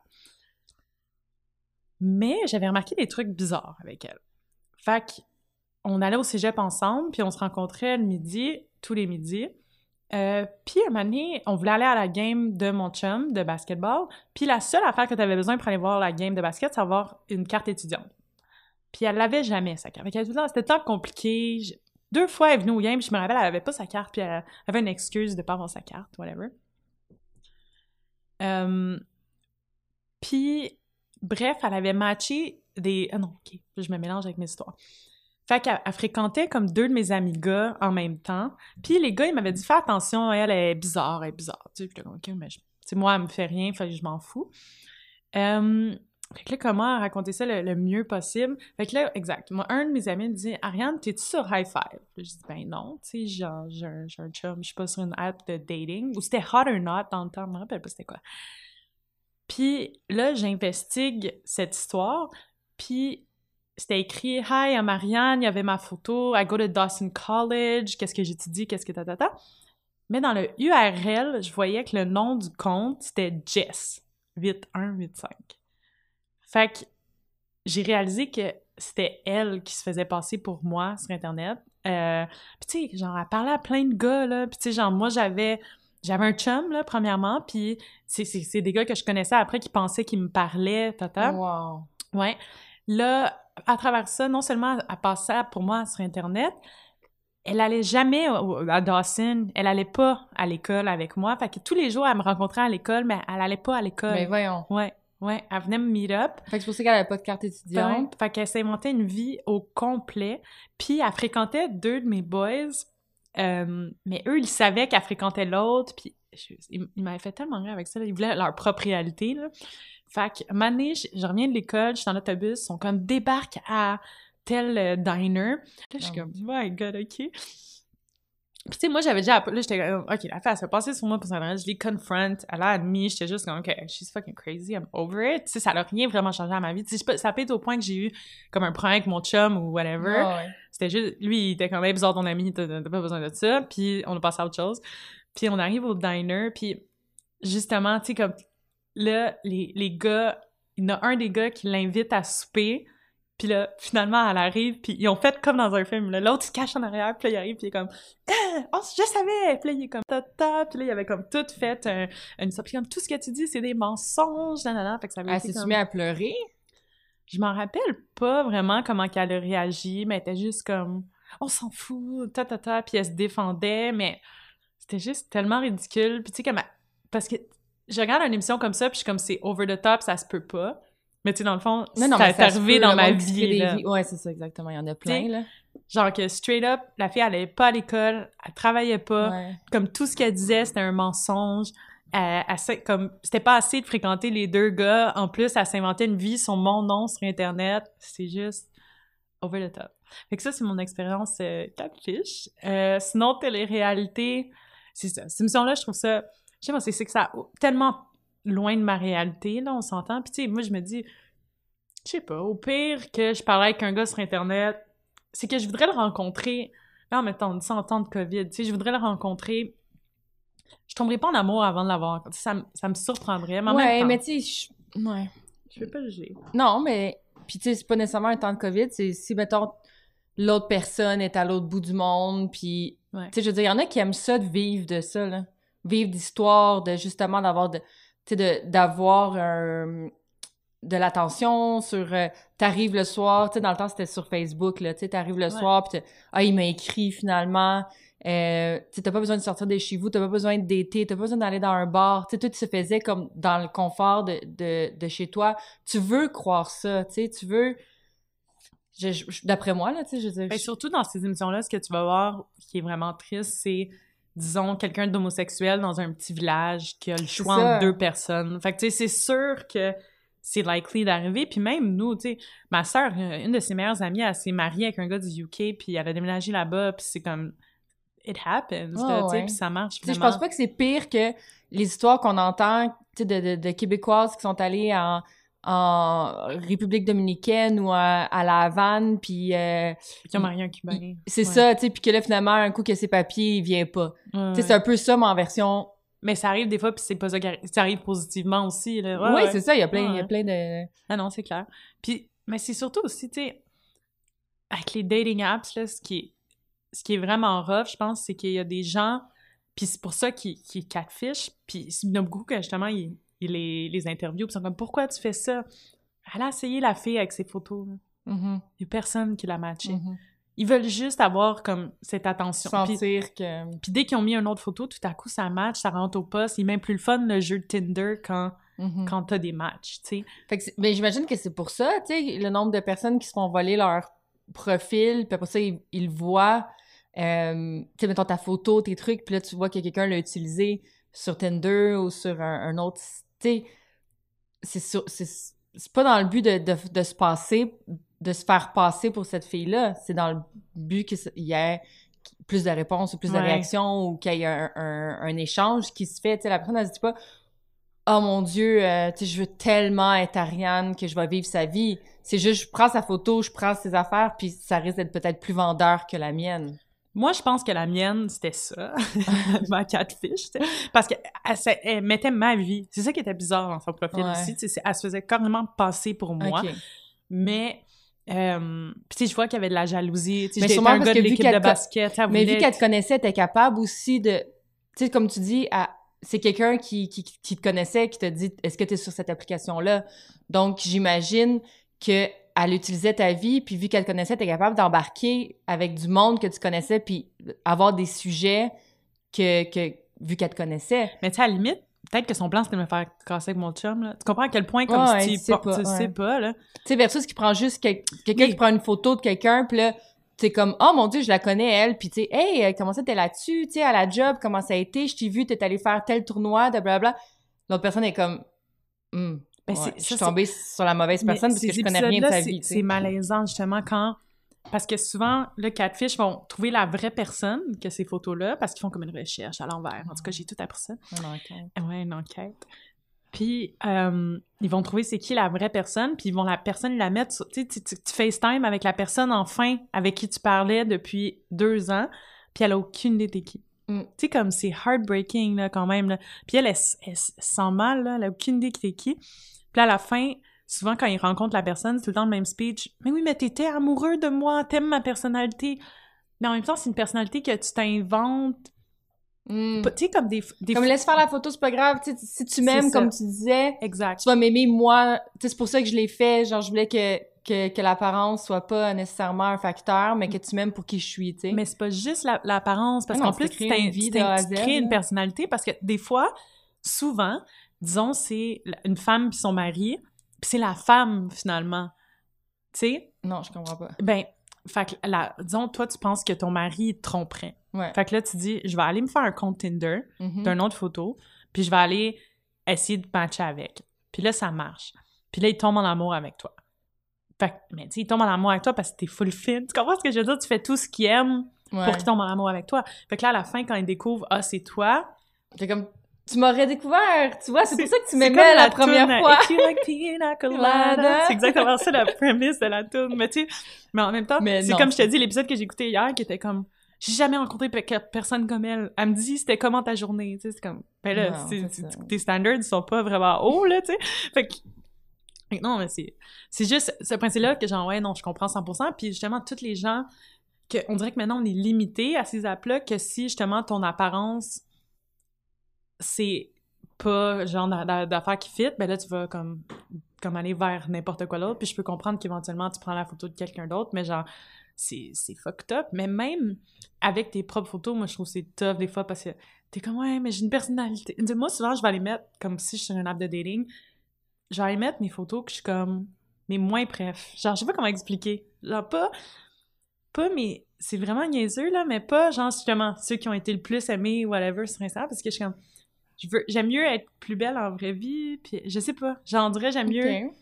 Mais j'avais remarqué des trucs bizarres avec elle. Fait que on allait au cégep ensemble, puis on se rencontrait le midi, tous les midis. Euh, puis, un moment donné, on voulait aller à la game de mon chum de basketball. Puis, la seule affaire que tu avais besoin pour aller voir la game de basket, c'est avoir une carte étudiante. Puis, elle l'avait jamais, sa carte. C'était tant compliqué. Deux fois, elle est venue au game, je me rappelle, elle avait pas sa carte, puis elle avait une excuse de pas avoir sa carte, whatever. Euh, puis, bref, elle avait matché des... Ah non, OK, je me mélange avec mes histoires. Fait qu'elle elle fréquentait comme deux de mes amis gars en même temps. Puis les gars, ils m'avaient dit Fais attention, elle est bizarre, elle est bizarre. Tu sais, puis mais je- moi, elle me fait rien, que je m'en fous. Fait que là, comment raconter ça le, mieux possible? Fait que là, exact. Moi, un de mes amis me dit Ariane, t'es-tu sur High Five? Je dis Ben non, tu sais, genre, j'ai un, j'ai un chum, je suis pas sur une app de dating. Ou c'était Hot or Not dans le temps, je me rappelle pas c'était quoi. Puis là, j'investigue cette histoire, puis c'était écrit Hi, I'm Marianne, il y avait ma photo, I go to Dawson College, qu'est-ce que j'étudie, qu'est-ce que ta ta ta. Mais dans le URL, je voyais que le nom du compte, c'était Jess, 8185. Fait que j'ai réalisé que c'était elle qui se faisait passer pour moi sur Internet. Euh, puis tu sais, genre, elle parlait à plein de gars, là. Puis tu sais, genre, moi, j'avais... J'avais un chum, là, premièrement, puis c'est- c'est c'est des gars que je connaissais après qui pensaient qu'ils me parlaient, tata. Wow. Ouais. Là, à travers ça, non seulement elle passait pour moi sur Internet, elle allait jamais à Dawson, elle allait pas à l'école avec moi. Fait que tous les jours, elle me rencontrait à l'école, mais elle allait pas à l'école. Mais voyons. Ouais, ouais. Elle venait me meet up. Fait que c'est pour ça qu'elle avait pas de carte étudiante. Fait qu'elle s'inventait une vie au complet. Puis elle fréquentait deux de mes boys. euh, mais eux, ils savaient qu'elle fréquentait l'autre. Puis je- ils, ils m'avaient fait tellement rire avec ça. là. Ils voulaient leur propre réalité. Là. Fait que, donné, je, je reviens de l'école, je suis dans l'autobus, ils sont comme débarquent à tel euh, diner. Là, je suis Ah, comme, my god, ok. Puis, tu sais, moi, j'avais déjà. Là, j'étais comme, OK, la face, elle passé sur moi pour ça. Je les confront. Elle a admis. J'étais juste comme, OK, she's fucking crazy. I'm over it. Tu sais, ça n'a rien vraiment changé à ma vie. Tu sais, ça peut être au point que j'ai eu comme un problème avec mon chum ou whatever. Ah ouais. C'était juste. Lui, il était quand même bizarre, ton ami. T'as t'as pas besoin de ça. Puis, on a passé à autre chose. Puis, on arrive au diner. Puis, justement, tu sais, comme. Là, les, les gars. Il y en a un des gars qui l'invite à souper. Puis là, finalement, elle arrive, puis ils ont fait comme dans un film. là. L'autre, il se cache en arrière, puis là, il arrive, puis il est comme « Ah! Oh, je savais! » Puis là, il est comme « Ta, ta! » Puis là, il avait comme tout fait un, une... Puis comme « Tout ce que tu dis, c'est des mensonges! » nanana. Fait que ça avait Elle s'est comme- à pleurer? Je m'en rappelle pas vraiment comment qu'elle a réagi, mais elle était juste comme « On s'en fout! » Ta, ta, ta. Puis elle se défendait, mais c'était juste tellement ridicule. Puis tu sais, comme... elle- Parce que je regarde une émission comme ça, puis je suis comme « C'est over the top, ça se peut pas. » Mais tu sais, dans le fond, Non, non, ça mais est ça se arrivé dans ma vie. là. Ouais, c'est ça, exactement. Il y en a plein, T'sais, là. Genre que straight up, la fille, elle allait pas à l'école, elle travaillait pas, Ouais. comme tout ce qu'elle disait, c'était un mensonge. Elle, elle comme c'était pas assez de fréquenter les deux gars. En plus, elle s'inventait une vie sur mon nom sur Internet. C'est juste over the top. Fait que ça, c'est mon expérience euh, catfish. Euh, sinon, télé-réalité, c'est ça. Cette émission-là, je trouve ça... Je sais pas, c'est que ça tellement loin de ma réalité, là, on s'entend. Puis tu sais, moi, je me dis, je sais pas, au pire que je parlais avec un gars sur Internet, c'est que je voudrais le rencontrer. Là, en dit ça en temps de COVID, tu sais, je voudrais le rencontrer. Je tomberais pas en amour avant de l'avoir. Ça, me- ça me surprendrait, mais ouais, temps, mais tu sais, je- ouais. je vais pas juger. Non, mais. Puis, tu sais, c'est pas nécessairement un temps de COVID. C'est si, mettons, l'autre personne est à l'autre bout du monde. Puis, Ouais. tu sais, je veux dire, il y en a qui aiment ça de vivre de ça, là. Vivre d'histoire, de justement d'avoir de. D'avoir un. De l'attention sur. euh, t'arrives le soir, tu sais, dans le temps, c'était sur Facebook, là. Tu sais, t'arrives le Ouais. soir, puis ah, il m'a écrit finalement. Euh, tu t'as pas besoin de sortir de chez vous, t'as pas besoin de d'été, t'as pas besoin d'aller dans un bar. Tu sais, tout se faisait comme dans le confort de, de, de chez toi tu veux croire ça, tu sais, tu veux... D'après moi, là, tu sais, je veux dire... Ben, surtout dans ces émissions-là, ce que tu vas voir qui est vraiment triste, c'est, disons, quelqu'un d'homosexuel dans un petit village qui a le choix entre deux personnes. Fait que, tu sais, c'est sûr que c'est likely d'arriver. Puis même nous, tu sais, ma sœur, euh, une de ses meilleures amies, elle s'est mariée avec un gars du UK, puis elle a déménagé là-bas, puis c'est comme... It happens, Ouais, là, tu sais, ouais. puis ça marche je pense pas que c'est pire que les histoires qu'on entend, tu sais, de, de, de Québécoises qui sont allées en, en République dominicaine ou à, à La Havane, puis euh, Qui ont marié un c'est Ouais. ça, tu sais, puis que là, finalement, un coup que ses papiers, il vient pas. Ouais, Tu sais, c'est un peu ça, mais en version... Mais ça arrive des fois, puis c'est pas ça qui arrive. Ça arrive positivement aussi, là. Ouais, oui, ouais. c'est ça, il y a plein, il y a plein de... Ah non, c'est clair. Puis, mais c'est surtout aussi, tu sais, avec les dating apps, là, ce qui est, ce qui est vraiment rough, je pense, c'est qu'il y a des gens, Puis c'est pour ça qu'il qu'il catfish. Puis il y en a beaucoup que justement, il, il les, les interviews, puis ils sont comme Pourquoi tu fais ça? Elle a essayé la fille avec ses photos. Il y a personne qui l'a matché. mhm. Ils veulent juste avoir comme cette attention. Puis, Sentir que... puis dès qu'ils ont mis une autre photo, tout à coup, ça match, ça rentre au poste. Il même plus le fun, le jeu de Tinder, quand, Mhm. quand t'as des matchs, tu sais. C'est- ben, j'imagine que c'est pour ça, tu sais, le nombre de personnes qui se font voler leur profil, puis après ça, ils, ils voient, euh, tu sais, mettons ta photo, tes trucs, puis là, tu vois que quelqu'un l'a utilisé sur Tinder ou sur un, un autre, tu sais, c'est pas dans le but de, de, de se passer, de se faire passer pour cette fille-là, c'est dans le but qu'il y ait plus de réponses ou plus de réactions ou qu'il y ait un, un, un échange qui se fait, tu sais, la personne, elle se dit pas oh mon Dieu, euh, tu sais, je veux tellement être Ariane que je vais vivre sa vie. C'est juste, je prends sa photo, je prends ses affaires, puis ça risque d'être peut-être plus vendeur que la mienne. Moi, je pense que la mienne, c'était ça, ma catfish, tu sais. parce qu'elle elle, elle mettait ma vie. C'est ça qui était bizarre dans son profil Ouais. aussi, elle se faisait carrément passer pour moi, Ok. mais... Euh, puis tu sais, je vois qu'il y avait de la jalousie. Mais sûrement un parce gars de que vu l'équipe de basket. Mais vu qu'elle te connaissait, était capable aussi de, tu sais, comme tu dis, c'est quelqu'un qui, qui, qui te connaissait, qui te dit, est-ce que tu es sur cette application-là? Donc, j'imagine que elle utilisait ta vie, puis vu qu'elle connaissait, tu es capable d'embarquer avec du monde que tu connaissais, puis avoir des sujets que, que vu qu'elle te connaissait. Mais tu sais, à la limite, peut-être que son plan, c'était de me faire casser avec mon chum, là. Tu comprends à quel point, comme Ouais, si tu tu sais pas, tu ouais. sais pas, là. Tu sais, versus qui prend juste quel- quelqu'un Oui. qui prend une photo de quelqu'un, puis là, t'es comme, oh mon Dieu, je la connais, elle, puis tu sais, hey, euh, comment ça t'es là-dessus, tu sais, à la job, comment ça a été, je t'ai vu, t'es allé faire tel tournoi, de blablabla. L'autre personne est comme, Hmm, Ben, ouais, je suis tombée sur la mauvaise Mais personne parce que je connais rien de sa vie, c'est- malaisant, justement, quand... Parce que souvent, le catfish vont trouver la vraie personne que ces photos-là, parce qu'ils font comme une recherche à l'envers. En tout cas, j'ai tout appris ça. Non, ok. Ouais, une enquête. Puis, euh, ils vont trouver c'est qui la vraie personne, puis ils vont la personne la mettre sur... Tu sais, tu, tu- tu FaceTime avec la personne, enfin, avec qui tu parlais depuis deux ans, puis elle a aucune idée t'es qui. Mm. Tu sais, comme c'est heartbreaking, là, quand même, là. Puis elle, elle, elle sent mal, là, elle a aucune idée t'es qui. Puis à la fin, souvent, quand ils rencontrent la personne, c'est tout le temps le même speech. « Mais oui, mais t'étais amoureux de moi, t'aimes ma personnalité. » Mais en même temps, c'est une personnalité que tu t'inventes. Hmm. Tu sais, comme des... des Comme laisse faire la photo, c'est pas grave, si tu m'aimes, comme tu disais, Exact. tu vas m'aimer moi, c'est pour ça que je l'ai fait, genre, je voulais que, que, que l'apparence soit pas nécessairement un facteur, mais que tu m'aimes pour qui je suis, tu sais. Mais c'est pas juste la- l'apparence, parce Ah qu'en plus, tu crées une personnalité, parce que des fois, souvent, disons, c'est une femme puis son mari, puis c'est la femme, finalement. Tu sais? Non, je comprends pas. Ben, fait que, la, disons, toi, tu penses que ton mari te tromperait. Ouais. Fait que là, tu dis, je vais aller me faire un compte Tinder Mhm. d'une autre photo, puis je vais aller essayer de matcher avec. Puis là, ça marche. Puis là, il tombe en amour avec toi. Fait que, mais tu sais, il tombe en amour avec toi parce que t'es full fin. Tu comprends ce que je veux dire? Tu fais tout ce qu'il aime Ouais. pour qu'il tombe en amour avec toi. Fait que là, à la fin, quand il découvre, ah, c'est toi. T'es comme, tu m'aurais découvert, tu vois, c'est pour ça que tu m'aimais comme la, première fois. Like c'est exactement ça, la premise de la tune. Mais tu sais, mais en même temps, c'est comme je te dis, l'épisode que j'ai écouté hier, qui était comme, j'ai jamais rencontré personne comme elle. Elle me dit, c'était comment ta journée? Tu sais, c'est comme, ben là, Non, tes standards sont pas vraiment hauts, là, tu sais. Fait que, non, mais c'est, c'est juste ce principe-là que genre, ouais, non, je comprends 100%. Puis justement, tous les gens, que, on dirait que maintenant, on est limité à ces apps-là, que si justement ton apparence, c'est pas genre d'a- d'a- d'affaires qui fit, ben là, tu vas comme, comme aller vers n'importe quoi d'autre. Puis je peux comprendre qu'éventuellement, tu prends la photo de quelqu'un d'autre, mais genre, c'est fucked up. Mais même avec tes propres photos, moi, je trouve c'est tough des fois parce que t'es comme, ouais, mais j'ai une personnalité. Moi, souvent, je vais aller mettre, comme si je suis sur une app de dating, je vais mettre mes photos que je suis comme, mais moins bref. Genre, je sais pas comment expliquer. Genre, pas, pas, mais c'est vraiment niaiseux, là, mais pas, genre, justement, ceux qui ont été le plus aimés, whatever, sur Instagram, parce que je suis comme, je veux, j'aime mieux être plus belle en vraie vie, puis je sais pas, j'en dirais, j'aime mieux, Ok.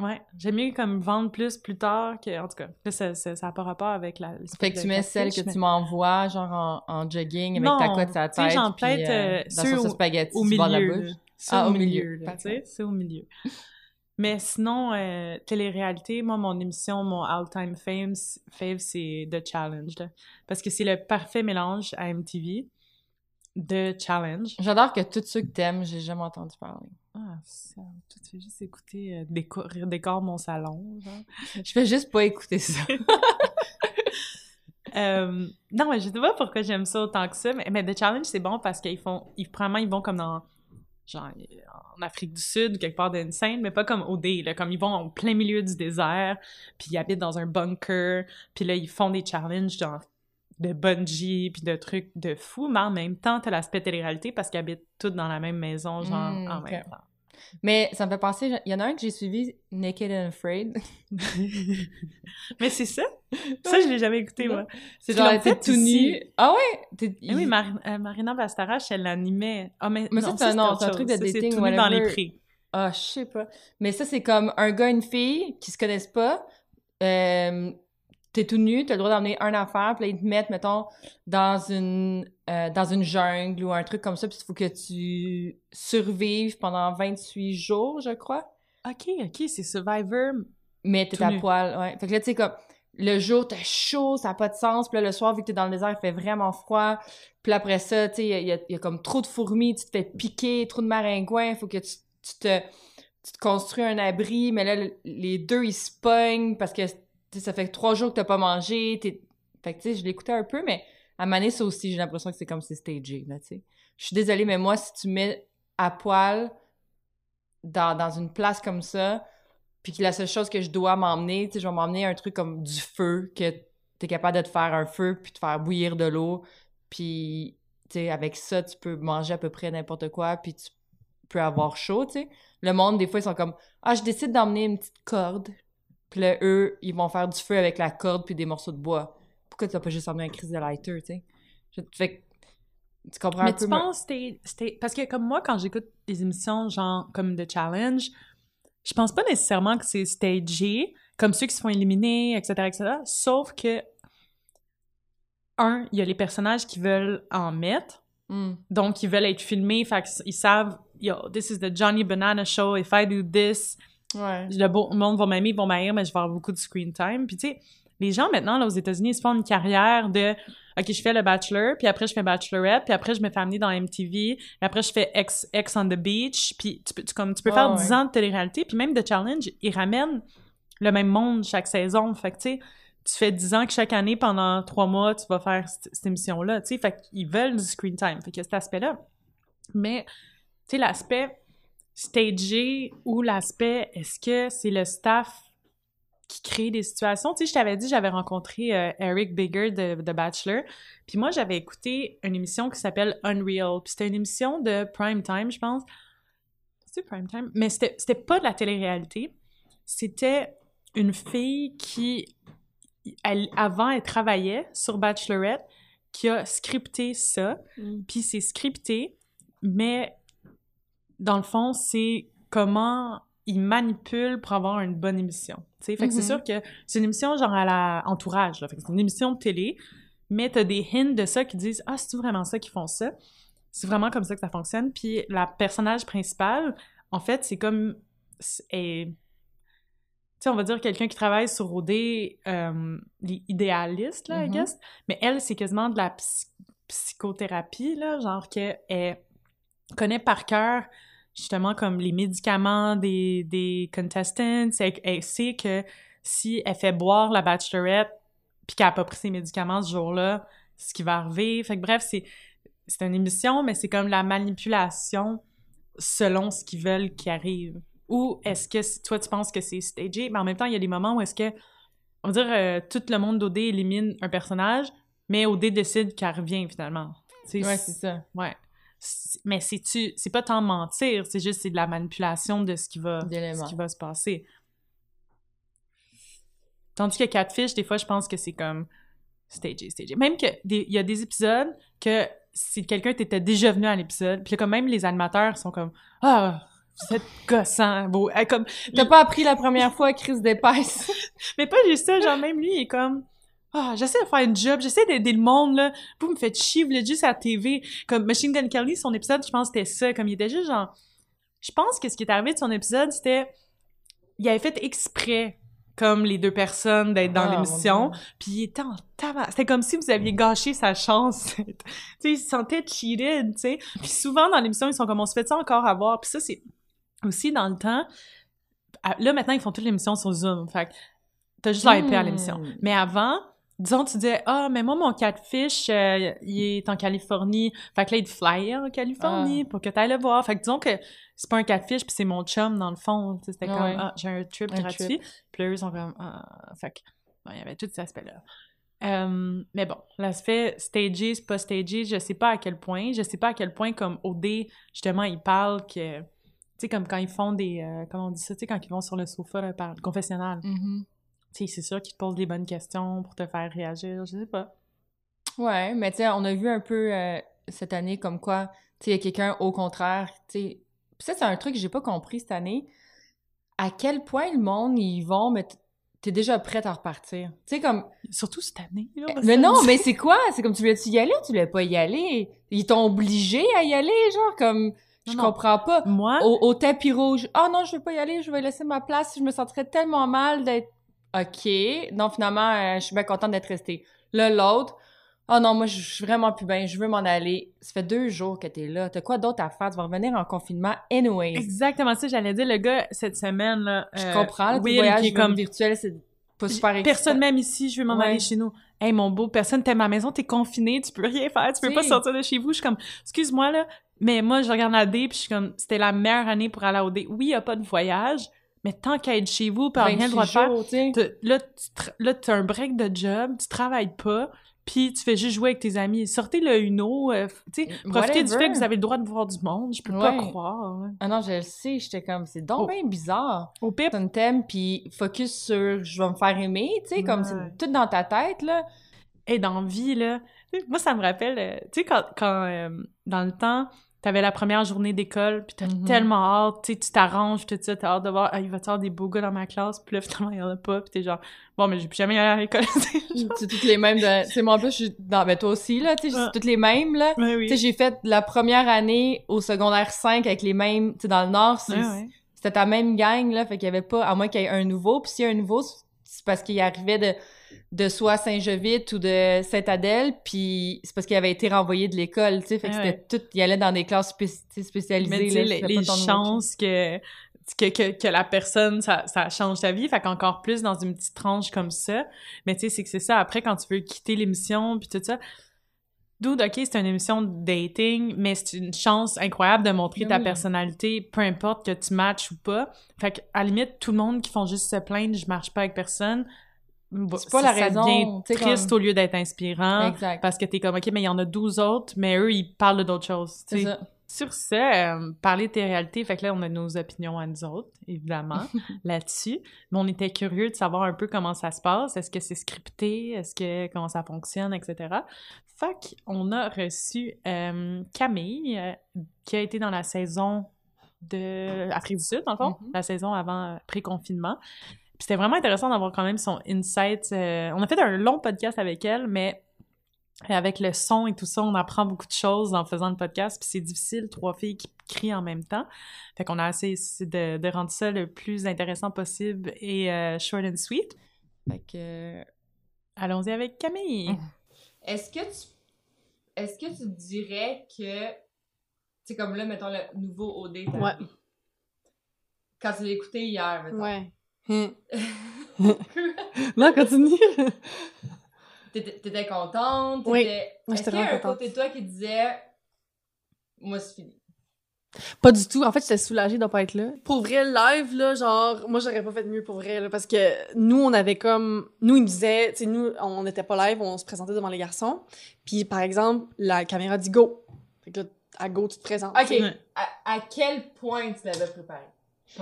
ouais, j'aime mieux comme vendre plus plus tard que, en tout cas, là, ça, ça, ça a pas rapport avec la... Fait que tu mets celle que tu m'envoies, genre en, en jogging, avec Non, ta cote à la tête, genre puis, peut-être, euh, euh, dans sauce au- spaghetti au la milieu, bouche. C'est Ah, au au milieu, tu sais, c'est au milieu. Mais sinon, euh, télé-réalité, moi, mon émission, mon all-time fame, fave, c'est The Challenge, là. Parce que c'est le parfait mélange à MTV de Challenge. J'adore que tous ceux que t'aimes, j'ai jamais entendu parler. Ah, ça, toi, tu fais juste écouter euh, décor, décor mon salon, genre. Je fais juste pas écouter ça. Euh, non, mais je sais pas pourquoi j'aime ça autant que ça, mais, mais The Challenge, c'est bon parce qu'ils font... Ils, premièrement, ils vont comme dans... Genre, en Afrique du Sud, quelque part d'une scène, mais pas comme OD, là, comme ils vont au plein milieu du désert, puis ils habitent dans un bunker, puis là, ils font des challenges, genre de bungee puis de trucs de fou, mais en même temps, t'as l'aspect télé-réalité parce qu'ils habitent tous dans la même maison, genre, Mm, en même temps. Mais ça me fait penser, il y en a un que j'ai suivi, Naked and Afraid. mais c'est ça? Ça, je l'ai jamais écouté, moi. C'est genre, t'es tout nu. Ah ouais? Eh oui, Mar- euh, Marina Bastarache, elle l'animait. Ah, mais, Mais ça, c'est un- un truc de Ça, c'est dating, tout nu dans les prix. Ah, je sais pas. Mais ça, c'est comme un gars et une fille qui se connaissent pas. Euh, t'es tout nu, t'as le droit d'emmener un affaire, puis là, ils te mettent, mettons, dans une, euh, dans une jungle ou un truc comme ça, puis il faut que tu survives pendant 28 jours, je crois. OK, OK, c'est Survivor. Mais t'es à nu. poil, ouais. Fait que là, tu sais, comme, le jour, t'as chaud, ça n'a pas de sens. Puis là, le soir, vu que t'es dans le désert, il fait vraiment froid. Puis après ça, tu sais, il y a, y comme trop de fourmis, tu te fais piquer, trop de maringouins, il faut que tu, tu te, tu te construis un abri. Mais là, le- les deux, ils se pognent parce que, ça fait trois jours que t'as pas mangé. Fait que, je l'écoutais un peu, mais à Mané, ça aussi, j'ai l'impression que c'est comme tu sais. Je suis désolée, mais moi, si tu mets à poil dans, une place comme ça, puis que la seule chose que je dois m'emmener, tu sais, je vais m'emmener un truc comme du feu, que t'es capable de te faire un feu, puis de faire bouillir de l'eau, puis, tu avec ça, tu peux manger à peu près n'importe quoi, puis tu peux avoir chaud, tu sais. Le monde, des fois, ils sont comme « Ah, je décide d'emmener une petite corde. » Puis là, eux, ils vont faire du feu avec la corde puis des morceaux de bois. Pourquoi tu vas pas juste emmener un crise de lighter, tu sais? Je- Fait que, tu comprends un Mais peu... tu penses c'était c'était parce que comme moi quand j'écoute des émissions genre comme The Challenge, je pense pas nécessairement que c'est stagé comme ceux qui se font éliminer etc etc. Sauf que un, il y a les personnages qui veulent en mettre, Hmm. donc ils veulent être filmés, fait qu'ils savent yo this is the Johnny Banana show if I do this Ouais. le beau monde va m'aimer, ils vont m'haïr, mais je vais avoir beaucoup de screen time. Puis tu sais, les gens maintenant, là, aux États-Unis, ils se font une carrière de OK, je fais le Bachelor, puis après je fais Bachelorette, puis après je me fais amener dans MTV, puis après je fais X, X on the Beach, puis tu peux, tu, comme, tu peux faire ouais. 10 ans de télé-réalité, puis même de challenge, ils ramènent le même monde chaque saison. Fait que tu sais, tu fais 10 ans que chaque année, pendant 3 mois, tu vas faire cette, cette émission-là, tu sais. Fait qu'ils veulent du screen time. Fait qu'il y a cet aspect-là. Mais, tu sais, l'aspect stagé ou l'aspect est-ce que c'est le staff qui crée des situations? Tu sais, je t'avais dit, j'avais rencontré euh, Eric Bigger de, de Bachelor. Puis moi, j'avais écouté une émission qui s'appelle Unreal. Puis c'était une émission de prime time, je pense. C'est prime time? Mais c'était c'était pas de la télé-réalité. C'était une fille qui, elle, avant, elle travaillait sur Bachelorette, qui a scripté ça. Mm. Puis c'est scripté, mais dans le fond, c'est comment ils manipulent pour avoir une bonne émission. tu sais. Fait que c'est Mhm. sûr que c'est une émission genre à la entourage. Là. Fait que c'est une émission de télé, mais t'as des hints de ça qui disent Ah, c'est vraiment ça qu'ils font ça? C'est vraiment comme ça que ça fonctionne. Puis la personnage principale, en fait, c'est comme. Tu sais, on va dire quelqu'un qui travaille sur OD, euh, I Mhm. guess. Mais elle, c'est quasiment de la psy- psychothérapie, là, genre qu'elle connaît par cœur justement comme les médicaments des, des contestants. Elle, elle sait que si elle fait boire la bachelorette puis qu'elle a pas pris ses médicaments ce jour-là, c'est ce qui va arriver. Fait que bref, c'est c'est une émission, mais c'est comme la manipulation selon ce qu'ils veulent qui arrive. Ou est-ce que si toi tu penses que c'est stagé, mais en même temps, il y a des moments où est-ce que, on va dire, euh, tout le monde d'OD élimine un personnage, mais OD décide qu'elle revient finalement. Tu sais, Ouais, c'est ça. Ouais. C'est- Mais c'est-tu... C'est pas tant mentir, c'est juste c'est de la manipulation de ce qui va, ce qui va se passer. Tandis que Catfish, des fois, je pense que c'est comme stagé, stagé. Même que il y a des épisodes que si quelqu'un t'était déjà venu à l'épisode, puis comme même les animateurs sont comme « Ah, vous êtes gossant! Beau. Eh, comme, T'as pas appris la première fois, crise d'épaisse. mais pas juste ça, genre même lui, il est comme ah, j'essaie de faire une job, j'essaie d'aider le monde, là. Vous me faites chier, vous l'êtes juste à la TV. Comme Machine Gun Kelly, son épisode, je pense que c'était ça. Comme il était juste genre. Je pense que ce qui est arrivé de son épisode, c'était. Il avait fait exprès, comme les deux personnes, d'être dans Ah, l'émission. Puis il était en tabac. C'était comme si vous aviez gâché sa chance. tu sais, il se sentait cheated, tu sais. Puis souvent, dans l'émission, ils sont comme, on se fait ça encore avoir. Puis ça, c'est aussi dans le temps. à- Là, maintenant, ils font toute l'émission sur Zoom. Fait que t'as juste la IP à l'émission. Hmm. Mais avant, disons, tu disais, ah, mais moi, mon catfish, euh, il est en Californie. Fait que là, il flyait en Californie pour que tu ailles le voir. Fait que disons que c'est pas un catfish, puis c'est mon chum, dans le fond. C'était Ouais. comme, ah, j'ai un trip Un gratuit. Puis eux sont comme, ah, fait que, bon, il y avait tout cet aspect-là. Euh, mais bon, l'aspect stagé, pas stagé, je sais pas à quel point. Je sais pas à quel point, comme OD, justement, ils parlent que, tu sais, comme quand ils font des, euh, comment on dit ça, tu sais, quand ils vont sur le sofa, là, par le confessionnal. Mhm. Tu sais, c'est sûr qu'ils te posent des bonnes questions pour te faire réagir, je sais pas. Ouais, mais tu sais, on a vu un peu euh, cette année comme quoi, tu sais, il y a quelqu'un au contraire, tu sais. Ça, c'est un truc que j'ai pas compris cette année. À quel point le monde, ils vont, mais t'es déjà prête à repartir? Tu sais, comme. Surtout cette année, là. va Mais non, mais c'est quoi? C'est comme tu voulais-tu y aller ou tu voulais pas y aller? Ils t'ont obligé à y aller, genre, comme. Je Non, comprends pas. Moi, Au, au tapis rouge. Ah non, je veux pas y aller, je vais laisser ma place. Je me sentirais tellement mal d'être. OK. Non, finalement, euh, je suis bien contente d'être restée. Là, l'autre. Ah non, moi, je suis vraiment plus bien. Je veux m'en aller. Ça fait deux jours que t'es là. T'as quoi d'autre à faire? Tu vas revenir en confinement anyways. exactement ça, j'allais dire, le gars, cette semaine, là. Je euh, comprends. Le voyage qui est comme, virtuel, c'est pas super personne même ici, je veux m'en Ouais. aller chez nous. Hey, mon beau, personne t'aime à la maison, t'es confiné, tu peux rien faire, tu peux Si. pas sortir de chez vous. Je suis comme, excuse-moi, là, mais moi, je regarde la D, puis je suis comme, c'était la meilleure année pour aller au D. Oui, il y a pas de voyage, mais tant qu'à être chez vous, puis rien le droit de 26 faire, Là, tu là, t'as un break de job, tu travailles pas, puis tu fais juste jouer avec tes amis. Sortez le Uno, euh, tu sais, profitez du fait que vous avez le droit de voir du monde. Je peux pas croire. ouais. Ah non, je le sais. J'étais comme, c'est donc Oh. bien bizarre. Au pire, un thème, puis focus sur je vais me faire aimer, tu sais, comme Ouais. c'est tout dans ta tête, là. et dans vie, là, moi, ça me rappelle, euh, tu sais, quand, quand euh, dans le temps, t'avais la première journée d'école, puis t'as Mhm. tellement hâte, tu sais, tu t'arranges, tout ça, t'as hâte de voir, ah, il va y avoir des beaux gars dans ma classe, puis là, finalement, il y en a pas, puis t'es genre, bon, mais j'ai plus jamais aller à l'école. C'est toutes les mêmes de... Tu sais, moi, en plus, je suis dans... Ben, toi aussi, là, tu sais, c'est toutes les mêmes, là. Oui. Tu sais, j'ai fait la première année au secondaire 5 avec les mêmes... Tu sais, dans le Nord, c'était ta même gang, là, fait qu'il y avait pas... À moins qu'il y ait un nouveau, puis s'il y a un nouveau, c'est parce qu'il arrivait de, de soit Saint-Jovite ou de Sainte-Adèle, puis c'est parce qu'il avait été renvoyé de l'école, tu sais, fait que Ouais, c'était tout... Il allait dans des classes spé- spécialisées, Mais là, les, chances que, que, que, que la personne, ça, ça change ta vie, fait qu'encore plus dans une petite tranche comme ça. Mais tu sais, c'est que c'est ça, après, quand tu veux quitter l'émission, puis tout ça, Dude, OK, c'est une émission de dating, mais c'est une chance incroyable de montrer Ben ta personnalité, peu importe que tu matches ou pas. Fait que, à la limite, tout le monde qui font juste se plaindre, je marche pas avec personne, bah, C'est pas la raison, sais, triste comme- au lieu d'être inspirant. Exact. Parce que t'es comme, OK, mais il y en a 12 autres, mais eux, ils parlent d'autres choses. C'est ça. Sur ça, euh, parler de tes réalités, fait que là, on a nos opinions à nous autres, évidemment, là-dessus. Mais on était curieux de savoir un peu comment ça se passe. Est-ce que c'est scripté? Est-ce que, comment ça fonctionne, etc. Qu'on a reçu euh, Camille, euh, qui a été dans la saison de Afrique du Sud, dans le fond, Mhm. la saison avant euh, pré-confinement. Puis c'était vraiment intéressant d'avoir quand même son insight. on a fait un long podcast avec elle, mais avec le son et tout ça, on apprend beaucoup de choses en faisant le podcast, puis c'est difficile, trois filles qui crient en même temps. Fait qu'on a essayé de, de rendre ça le plus intéressant possible et euh, short and sweet. Fait que... Allons-y avec Camille. Est-ce que tu est-ce que tu dirais que c'est comme là mettons le nouveau OD Ouais. quand tu l'as écouté hier mettons. Ouais. Non, continue. T'étais contente, Oui. Est-ce qu'il y a un contente. côté de toi qui disait moi c'est fini? Pas du tout. En fait, j'étais soulagée de pas être là. Pour vrai, live, là, genre, moi, j'aurais pas fait mieux pour vrai, là, parce que nous, on avait comme... Nous, ils nous disaient, tu sais, nous, on n'était pas live, on se présentait devant les garçons. Puis, par exemple, la caméra dit « go ». Fait que là, à go, tu te présentes. OK. Ouais. À, à quel point tu l'avais préparé?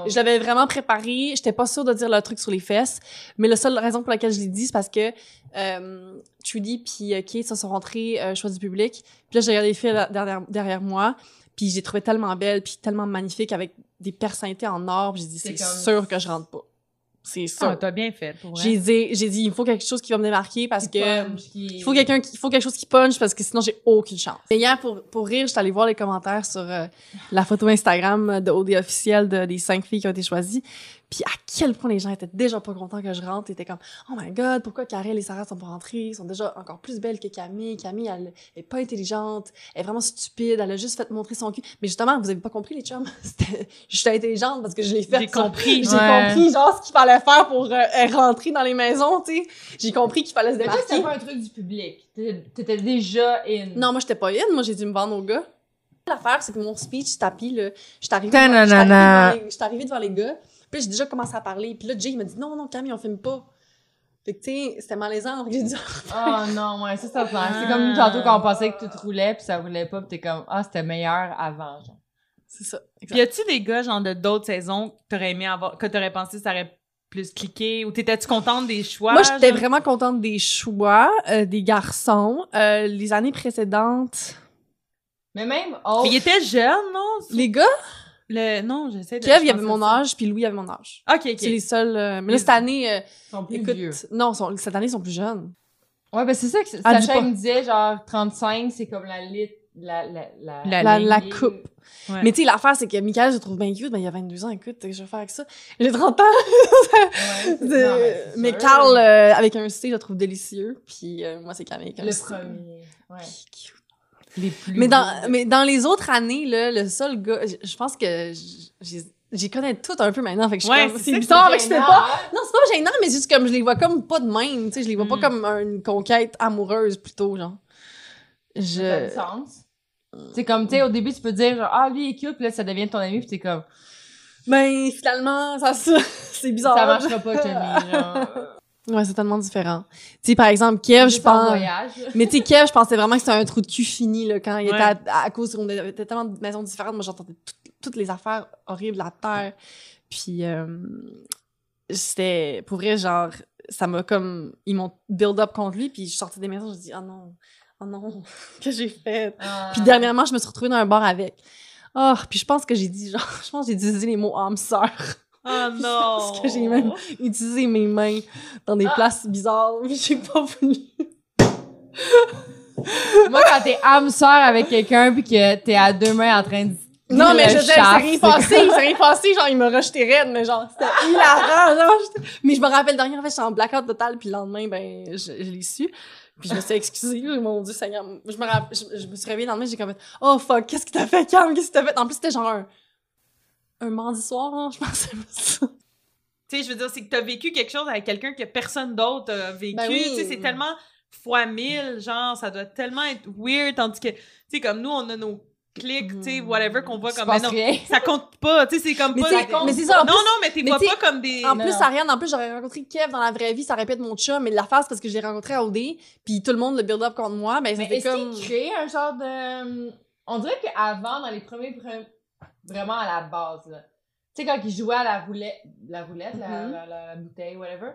Je l'avais vraiment préparé. J'étais pas sûre de dire le truc sur les fesses. Mais la seule raison pour laquelle je l'ai dit, c'est parce que euh, Trudy puis euh, Kate se sont rentrés euh, choix du public. Puis là, j'ai regardé les filles derrière, derrière moi. Puis j'ai trouvé tellement belle, puis tellement magnifique, avec des personnalités en or. J'ai dit, C'est sûr que je rentre pas. C'est sûr. Ah, t'as bien fait, j'ai dit, j'ai dit, il faut quelque chose qui va me démarquer parce Qui que... punch, qui- Il faut quelqu'un qui, il faut quelque chose qui punch parce que sinon j'ai aucune chance. Et hier pour pour rire, j'étais allée voir les commentaires sur euh, la photo Instagram de OD officielle de, des cinq filles qui ont été choisies. Puis à quel point les gens étaient déjà pas contents que je rentre. Ils étaient comme « Oh my God, pourquoi Karel et Sarah sont pas rentrées? Ils sont déjà encore plus belles que Camille. Camille, elle est pas intelligente. Elle est vraiment stupide. Elle a juste fait montrer son cul. » Mais justement, vous avez pas compris, les chums? J'étais intelligente parce que je l'ai fait. J'ai compris. J'ai Ouais. compris, genre, ce qu'il fallait faire pour euh, euh, rentrer dans les maisons, tu sais. J'ai compris qu'il fallait se Mais toi, c'était démarquer. pas un truc du public. T'étais déjà in. Non, moi, j'étais pas in. Moi, j'ai dû me vendre au gars. L'affaire, c'est que mon speech tapis, là, j'étais arrivée, devant- j'étais Ta-na-na-na. arrivée devant les- gars. Puis j'ai déjà commencé à parler. Puis là, Jay, il m'a dit non, non, Camille, on filme pas. Fait que, tu sais, c'était malaisant. Donc, j'ai dit, Oh non, ouais, ça, ça fait. C'est Ah. comme tantôt quand on pensait que tout roulait puis ça roulait pas pis t'es comme, ah, c'était meilleur avant, genre. c'est ça. Puis y a-tu des gars, genre, de d'autres saisons que t'aurais aimé avoir, que t'aurais pensé que ça aurait plus cliqué? Ou t'étais-tu contente des choix? Moi, j'étais vraiment contente des choix, euh, des garçons. Euh, les années précédentes, Mais même, oh. Mais il était jeune, non? les gars, Le... Non, j'essaie de... Kev, il avait mon âge, puis Louis avait mon âge. Ok, ok. C'est les seuls. euh, mais là, cette année, euh, Ils sont plus écoute, vieux. non, sont- cette année, ils sont plus jeunes. Ouais, ben c'est ça que Sacha il me disait, genre, 35, c'est comme la lit, la, la, la, La La, ligne. la coupe. Ouais. Mais tu sais, l'affaire, c'est que Michael, je le trouve bien cute, mais il a 22 ans, écoute, je vais faire avec ça? J'ai 30 ans. Ouais, c'est- De- non, mais. Carl, euh, avec un C, je le trouve délicieux. Puis euh, moi, c'est Camille avec un Le C. premier. Ouais. Cute. Les plus. Mais dans, beaux. mais dans les autres années, là, le seul gars, je, je pense que j'ai- j'y connais tout un peu maintenant, fait que je suis Ouais, c'est bizarre, C'est fait que je fais pas. Non, c'est pas gênant, mais c'est juste comme je les vois comme pas de même, tu sais, je les vois Mm. pas comme une conquête amoureuse plutôt, genre. Ça a Je. du sens. C'est comme, tu sais, au début, tu peux dire, genre, ah, lui, il est cute, puis là, ça devient ton ami, puis t'es comme, Ben, finalement, ça, c'est bizarre. ça marchera pas, Camille, genre. Ouais, c'est tellement différent. Tu sais, par exemple, Kev, je pense. voyage. Mais tu sais, Kev, je pensais vraiment que c'était un trou de cul fini, là, quand il Ouais. était à, à cause qu'on avait tellement de maisons différentes. Moi, j'entendais tout- toutes les affaires horribles à terre. Puis, euh, c'était, pour vrai, genre, ça m'a comme, ils m'ont build up contre lui, puis je sortais des maisons, je dis, oh non, oh non, que j'ai fait. Ah. Puis dernièrement, je me suis retrouvée dans un bar avec. Oh, puis je pense que j'ai dit, genre, je pense que j'ai utilisé les mots âme sœur. Oh non! Parce que j'ai même utilisé mes mains dans des Ah. places bizarres, mais j'ai pas voulu. Moi, quand t'es âme sœur avec quelqu'un, puis que t'es à deux mains en train de. Non, mais je veux dire, c'est rien passé, c'est rien passé, genre, il m'a rejeté raide, mais genre, c'était hilarant, genre, mais je me rappelle de rien, en fait, j'étais en blackout total, puis le lendemain, ben, je, je l'ai su, puis je me suis excusée, mon dieu, Seigneur, je me rappelle, je, je me suis réveillée le lendemain, j'ai comme fait, oh fuck, qu'est-ce que t'as fait, Cam, qu'est-ce que t'as fait? En plus, c'était genre un, un mardi soir, hein, je pensais pas ça. Tu sais, je veux dire, c'est que t'as vécu quelque chose avec quelqu'un que personne d'autre a vécu. Ben oui. Tu sais, c'est tellement fois mille, genre, ça doit tellement être weird, tandis que, tu sais, comme nous, on a nos clics, tu sais, whatever, qu'on voit comme, mais non, rien. ça compte pas, tu sais, c'est comme Mais pas... mais c'est ça, en non, plus- non, mais t'es vois pas comme des... En plus, non. Ariane, en plus, j'aurais rencontré Kev dans la vraie vie, ça aurait pu être mon chum, mais l'affaire, c'est parce que je l'ai rencontré à OD, puis tout le monde le build up contre moi, ben, Mais c'était est-ce comme... qu'il crée un genre de. On dirait qu'avant, dans les premiers. pre- Vraiment à la base, là. Tu sais, quand il jouait à la roulette, la roulette, la, Mhm. la, la- la bouteille, whatever.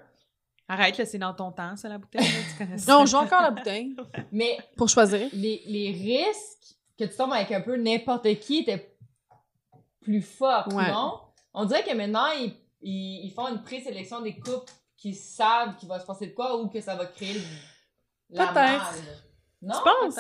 Arrête, là, c'est dans ton temps, ça, la bouteille, là, tu connais ça. Non, on joue encore à la bouteille, Mais pour choisir. les, les risques que tu tombes avec un peu n'importe qui étaient plus Ouais. non? On dirait que maintenant, ils, ils, ils font une présélection des couples qui savent qu'il va se passer de quoi ou que ça va créer le- la Peut-être. Non? Tu penses?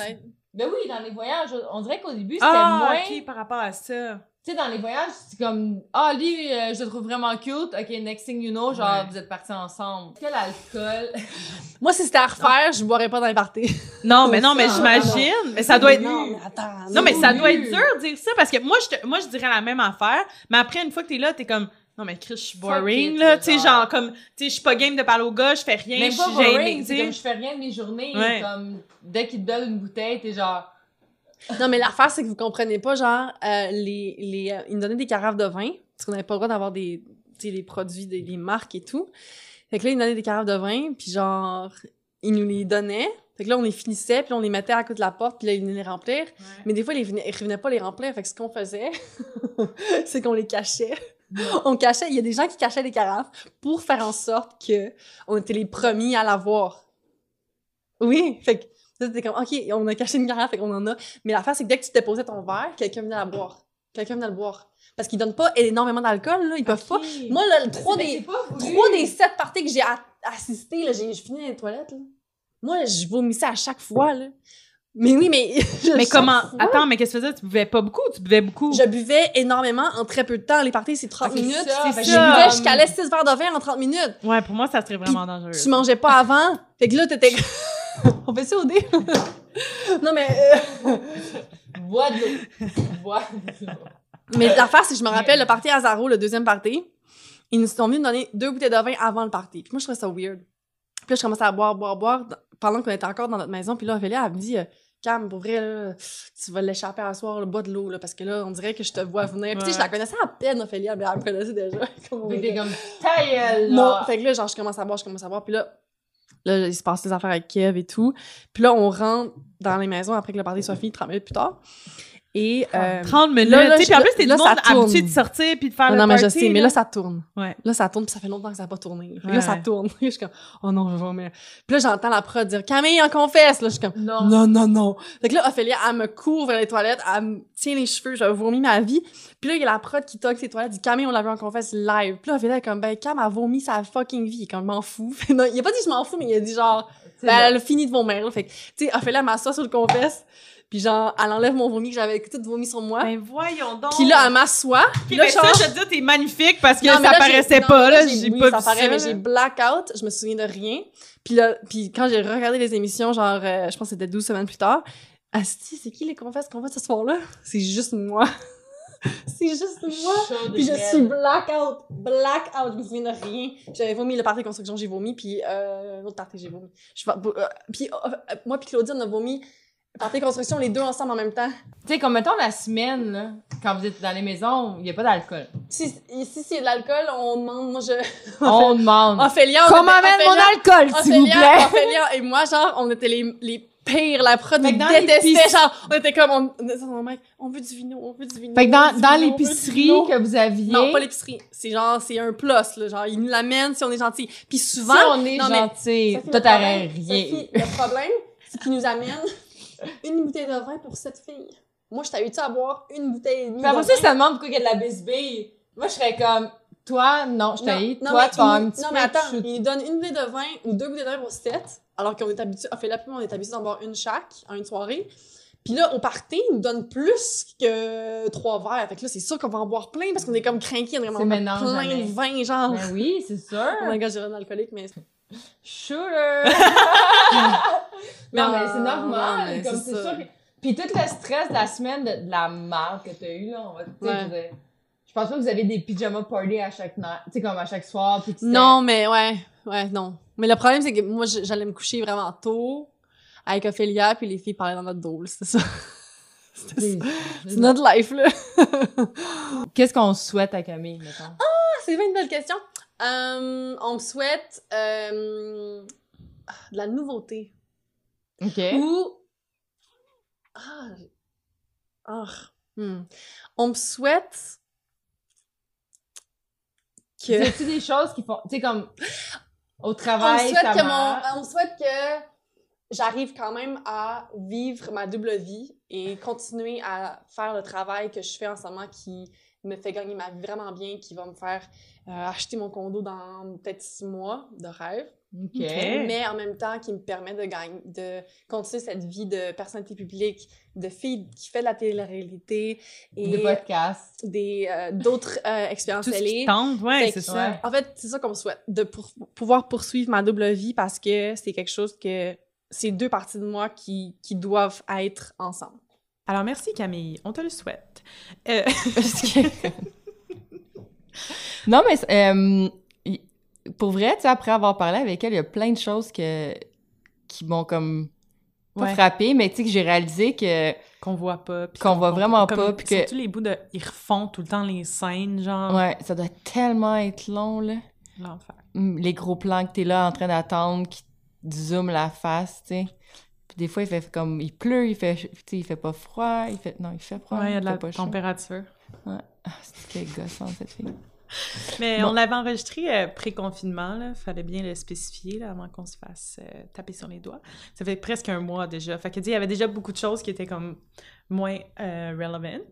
Ben oui, dans les voyages, on dirait qu'au début, c'était Ah, moins... ok, par rapport à ça. Tu sais, dans les voyages, c'est comme Ah, lui, euh, je le trouve vraiment cute. Ok, next thing you know, genre, Ouais. vous êtes partis ensemble. Est-ce que l'alcool. Moi, si c'était à refaire, je boirais pas dans les parties. Non, mais non, mais j'imagine. Mais ça doit être... Non, mais attends. Non, mais ça doit être dur de dire ça parce que moi, je, te- moi, je dirais la même affaire, mais après, une fois que t'es là, t'es comme, non, mais Chris, je suis boring, là. Tu sais, genre. comme, tu sais, je suis pas game de parler au gars, je fais rien, je pas suis gênée, boring, tu c'est sais. comme je fais rien de mes journées. Ouais. Comme dès qu'il te donne une bouteille, t'es genre. Non, mais l'affaire, c'est que vous comprenez pas, genre, euh, les, les, euh, ils nous donnaient des carafes de vin, parce qu'on n'avait pas le droit d'avoir des, tu sais, des produits, des, des marques et tout. Fait que là, ils nous donnaient des carafes de vin, puis genre, ils nous les donnaient. Fait que là, on les finissait, puis on les mettait à côté de la porte, puis là, ils venaient les remplir. Mais des fois, ils venaient, ils revenaient pas les remplir. Fait que ce qu'on faisait, c'est qu'on les cachait. on cachait, il y a des gens qui cachaient les carafes pour faire en sorte que on était les premiers à l'avoir. Oui, fait que là, c'était comme, OK, on a caché une carafe, fait qu'on en a. Mais l'affaire, c'est que dès que tu déposais ton verre, quelqu'un venait la boire. Quelqu'un venait le boire. Parce qu'ils donnent pas énormément d'alcool, là, ils peuvent pas. Moi, là, le trois des, trois des sept parties que j'ai assisté, là, j'ai je finis dans les toilettes, là. Moi, je vomissais à chaque fois, là. Mais oui, mais. Mais comment? fois, Attends, mais qu'est-ce que tu faisais? Tu buvais pas beaucoup ou tu buvais beaucoup? Je buvais énormément en très peu de temps. Les parties, c'est 30 Ah, minutes. ça, fait je buvais, calais 6 verres de vin en 30 minutes. Ouais, pour moi, ça serait vraiment dangereux. Tu mangeais pas avant. Fait que là, t'étais. On fait ça au dé? non, mais. euh, Bois de l'eau. Bois de l'eau. Mais l'affaire, c'est que je me rappelle le party à Zaro, le deuxième party. Ils nous sont venus nous donner deux bouteilles de vin avant le party. Puis moi, je trouvais ça weird. Puis là, je commençais à boire, boire, boire pendant qu'on était encore dans notre maison. Puis là, Ophélia, elle me dit, euh, Cam, pour vrai, là, tu vas l'échapper à soir, le bois de l'eau, là, parce que là, on dirait que je te vois venir. Puis tu sais, je la connaissais à peine, Ophélia, mais elle me connaissait déjà. Comme on était. comme, ta gueule, Non, là. fait que là, genre, je commence à boire, je commence à boire. Puis là, là, il se passe des affaires avec Kev et tout. Puis là, on rentre dans les maisons après que le party soit fini, 30 minutes plus tard. Et. euh, 30 minutes. là, là, tu sais, puis en plus, t'es du là, monde habitué de sortir puis de faire non, le non, mais je party, sais, mais là. là, ça tourne. Ouais. Là, ça tourne, puis ça fait longtemps que ça n'a pas tourné. Que Ouais. Là, ça tourne. je suis comme, oh non, je vais vomir. Puis là, j'entends la prod dire, Camille, en confesse. Là, je suis comme, Non. non, non, non. Fait que là, Ophélia, elle me court vers les toilettes, elle me tient les cheveux, je vomis ma vie. Puis là, il y a la prod qui toque ses toilettes, dit, Camille, on l'a vu en confesse live. Puis là, Ophélia est comme, ben, Cam a vomi sa fucking vie. Comme, je m'en fous. non, il a pas dit, je m'en fous, mais il a dit, genre, ben, elle a fini de vomir. Là. Fait que, tu sais, Ophélia m'assoit sur le confesse, puis genre, elle enlève mon vomi que j'avais tout vomi sur moi. Ben voyons donc. Puis là, elle m'assoit. Puis là, ben ça, genre- je te dis, t'es magnifique parce que Non, ça là, paraissait non, pas, là. j'ai- oui, pas ça vu paraît, ça, mais j'ai blackout, je me souviens de rien. Puis là, puis quand j'ai regardé les émissions, genre, euh, je pense que c'était 12 semaines plus tard, Asti, c'est qui les confesses qu'on voit ce soir-là? C'est juste moi. c'est juste moi. Chaud Puis je suis blackout, blackout, je me souviens de rien. J'avais vomi le party de construction, j'ai vomi, puis euh, l'autre party, j'ai vomi. Je, euh, puis euh, moi puis Claudine, on a vomi party construction, les deux ensemble en même temps. Tu sais, comme mettons la semaine, là, quand vous êtes dans les maisons, il n'y a pas d'alcool. Si, si c'est de l'alcool, on demande, moi je... On demande. Ophélia, on Qu'on m'amène mon alcool, s'il vous plaît? Ophélia et moi, genre, on était les, les pires. La prod nous détestait. Genre, on était comme, on, on, était comme, mec, on veut du vino, on veut du vino. Fait que dans, dans l'épicerie que vous aviez, Non, pas l'épicerie. C'est genre, c'est un plus, là. Genre, ils nous l'amènent si on est gentil. Puis si souvent. on est non, gentil, toi t'aurais problème- rien. Sophie, le problème, c'est qu'ils nous amènent une bouteille de vin pour cette fille. Moi, je t'avais à boire une bouteille et demie Puis après de ça, vin? ça demande pourquoi il y a de la bisbille. Moi, je serais comme, toi, non, je non, Toi, mais tu il- un petit Non, mais attends, de chute. il nous donne une bouteille de vin ou deux bouteilles de vin pour sept, alors qu'on est habitué, fait la on est habitué d'en boire une chaque en une soirée. Puis là, au party, il nous donne plus que trois verres. Fait que là, c'est sûr qu'on va en boire plein parce qu'on est comme craqués, on mélange plein jamais. de vin, genre. Ben oui, c'est sûr. Oh my god, j'ai un alcoolique, mais. Shooter! non, mais c'est normal. comme c'est sûr que... Puis tout le stress de la semaine de, de la marque que t'as eu, là, on va veux dire, Je pense pas que vous avez des pyjama parties à chaque night, tu sais, comme à chaque soir. Puis Non, mais ouais, ouais, non. Mais le problème, c'est que moi, j'allais me coucher vraiment tôt avec Ophélia, puis les filles parlaient dans notre dos, c'était ça. C'est notre life, là. Qu'est-ce qu'on souhaite à Camille, mettons? Ah, c'est une belle question. Euh, on me souhaite euh, de la nouveauté. OK. Ou. Ah. ah, hmm. On me souhaite. Que. A-tu des choses qui font, tu sais, comme au On travail, souhaite ça que marche? mon. On me souhaite que j'arrive quand même à vivre ma double vie et continuer à faire le travail que je fais en ce moment qui me fait gagner ma vie vraiment bien, qui va me faire euh, acheter mon condo dans peut-être six mois de rêve. OK. mais en même temps qui me permet de gagner, de continuer cette vie de personnalité publique, de fille qui fait de la télé-réalité et Des podcasts. des euh, d'autres euh, expériences Tout ce télé. tente, ouais, c'est ça. En fait, c'est ça qu'on me souhaite, de pour- pouvoir poursuivre ma double vie parce que c'est quelque chose que c'est deux parties de moi qui, qui doivent être ensemble. Alors, merci Camille, on te le souhaite. Euh, non, mais euh, pour vrai, tu sais, après avoir parlé avec elle, il y a plein de choses que, qui m'ont comme pas Ouais. frappé, mais tu sais, que j'ai réalisé que qu'on voit pas. Qu'on voit vraiment comme- pas, puis que- Surtout les bouts de... Ils refont tout le temps les scènes, genre... ouais, ça doit tellement être long, là. L'enfer. Hum, Les gros plans que t'es là en train d'attendre, qui zooment la face, tu sais. Puis des fois, il fait comme... Il pleut, il fait... Tu sais, il fait pas froid, il fait... Non, il fait froid, Ouais, il y a de la chaud. température. Ah, c'est quelle gossante, cette fille. Mais Bon. on l'avait enregistré euh, pré-confinement, là. Fallait bien le spécifier, là, avant qu'on se fasse euh, taper sur les doigts. Ça fait presque un mois déjà. Fait que, tu sais, il y avait déjà beaucoup de choses qui étaient comme moins euh, relevant.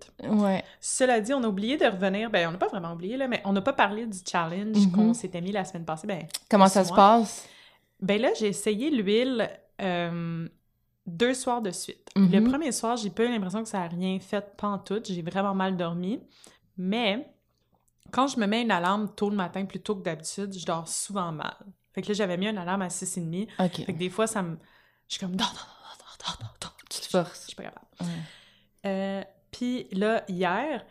Ouais. Cela dit, on a oublié de revenir. Ben, on n'a pas vraiment oublié, là, mais on n'a pas parlé du challenge Mhm. qu'on s'était mis la semaine passée. Ben, Comment ça se passe? Ben là, j'ai essayé l'huile. euh, deux soirs de suite. Mhm. Le premier soir, j'ai pas eu l'impression que ça a rien fait pantoute. J'ai vraiment mal dormi. Mais quand je me mets une alarme tôt le matin plutôt que d'habitude, je dors souvent mal. Fait que là, j'avais mis une alarme à 6h30. OK. Fait que des fois, ça me... Je suis comme... Dors, dors, dors, dors, dors, dors. Tu te Je forces. suis pas capable. Euh, Puis là, hier,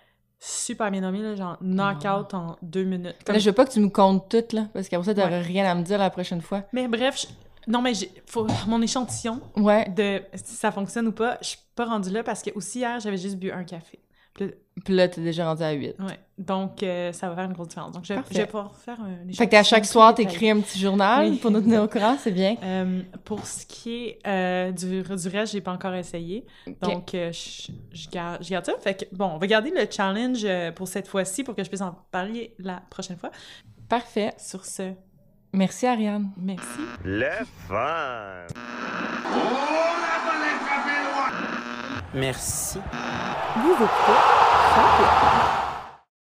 super bien dormi, là, genre knock-out en deux minutes. Comme- Là, je veux pas que tu me comptes tout, là, parce qu'après ça, t'auras Ouais. rien à me dire la prochaine fois. Mais bref, je- non, mais. Faut... mon échantillon Ouais. de si ça fonctionne ou pas, je suis pas rendue là parce que aussi hier, j'avais juste bu un café. Puis là, t'es déjà rendu à 8. ouais. Donc, euh, ça va faire une grosse différence. Donc, je, vais pouvoir faire un Fait que à chaque soir, t'écris un petit journal Oui. pour nous tenir au courant, c'est bien. Euh, pour ce qui est euh, du, du reste, j'ai pas encore essayé. Donc, euh, je, je garde, je garde ça. Fait que, bon, on va garder le challenge euh, pour cette fois-ci pour que je puisse en parler la prochaine fois. Parfait. Sur ce, Merci, Ariane. merci. Le fun. Merci. Vous écoutez Choc.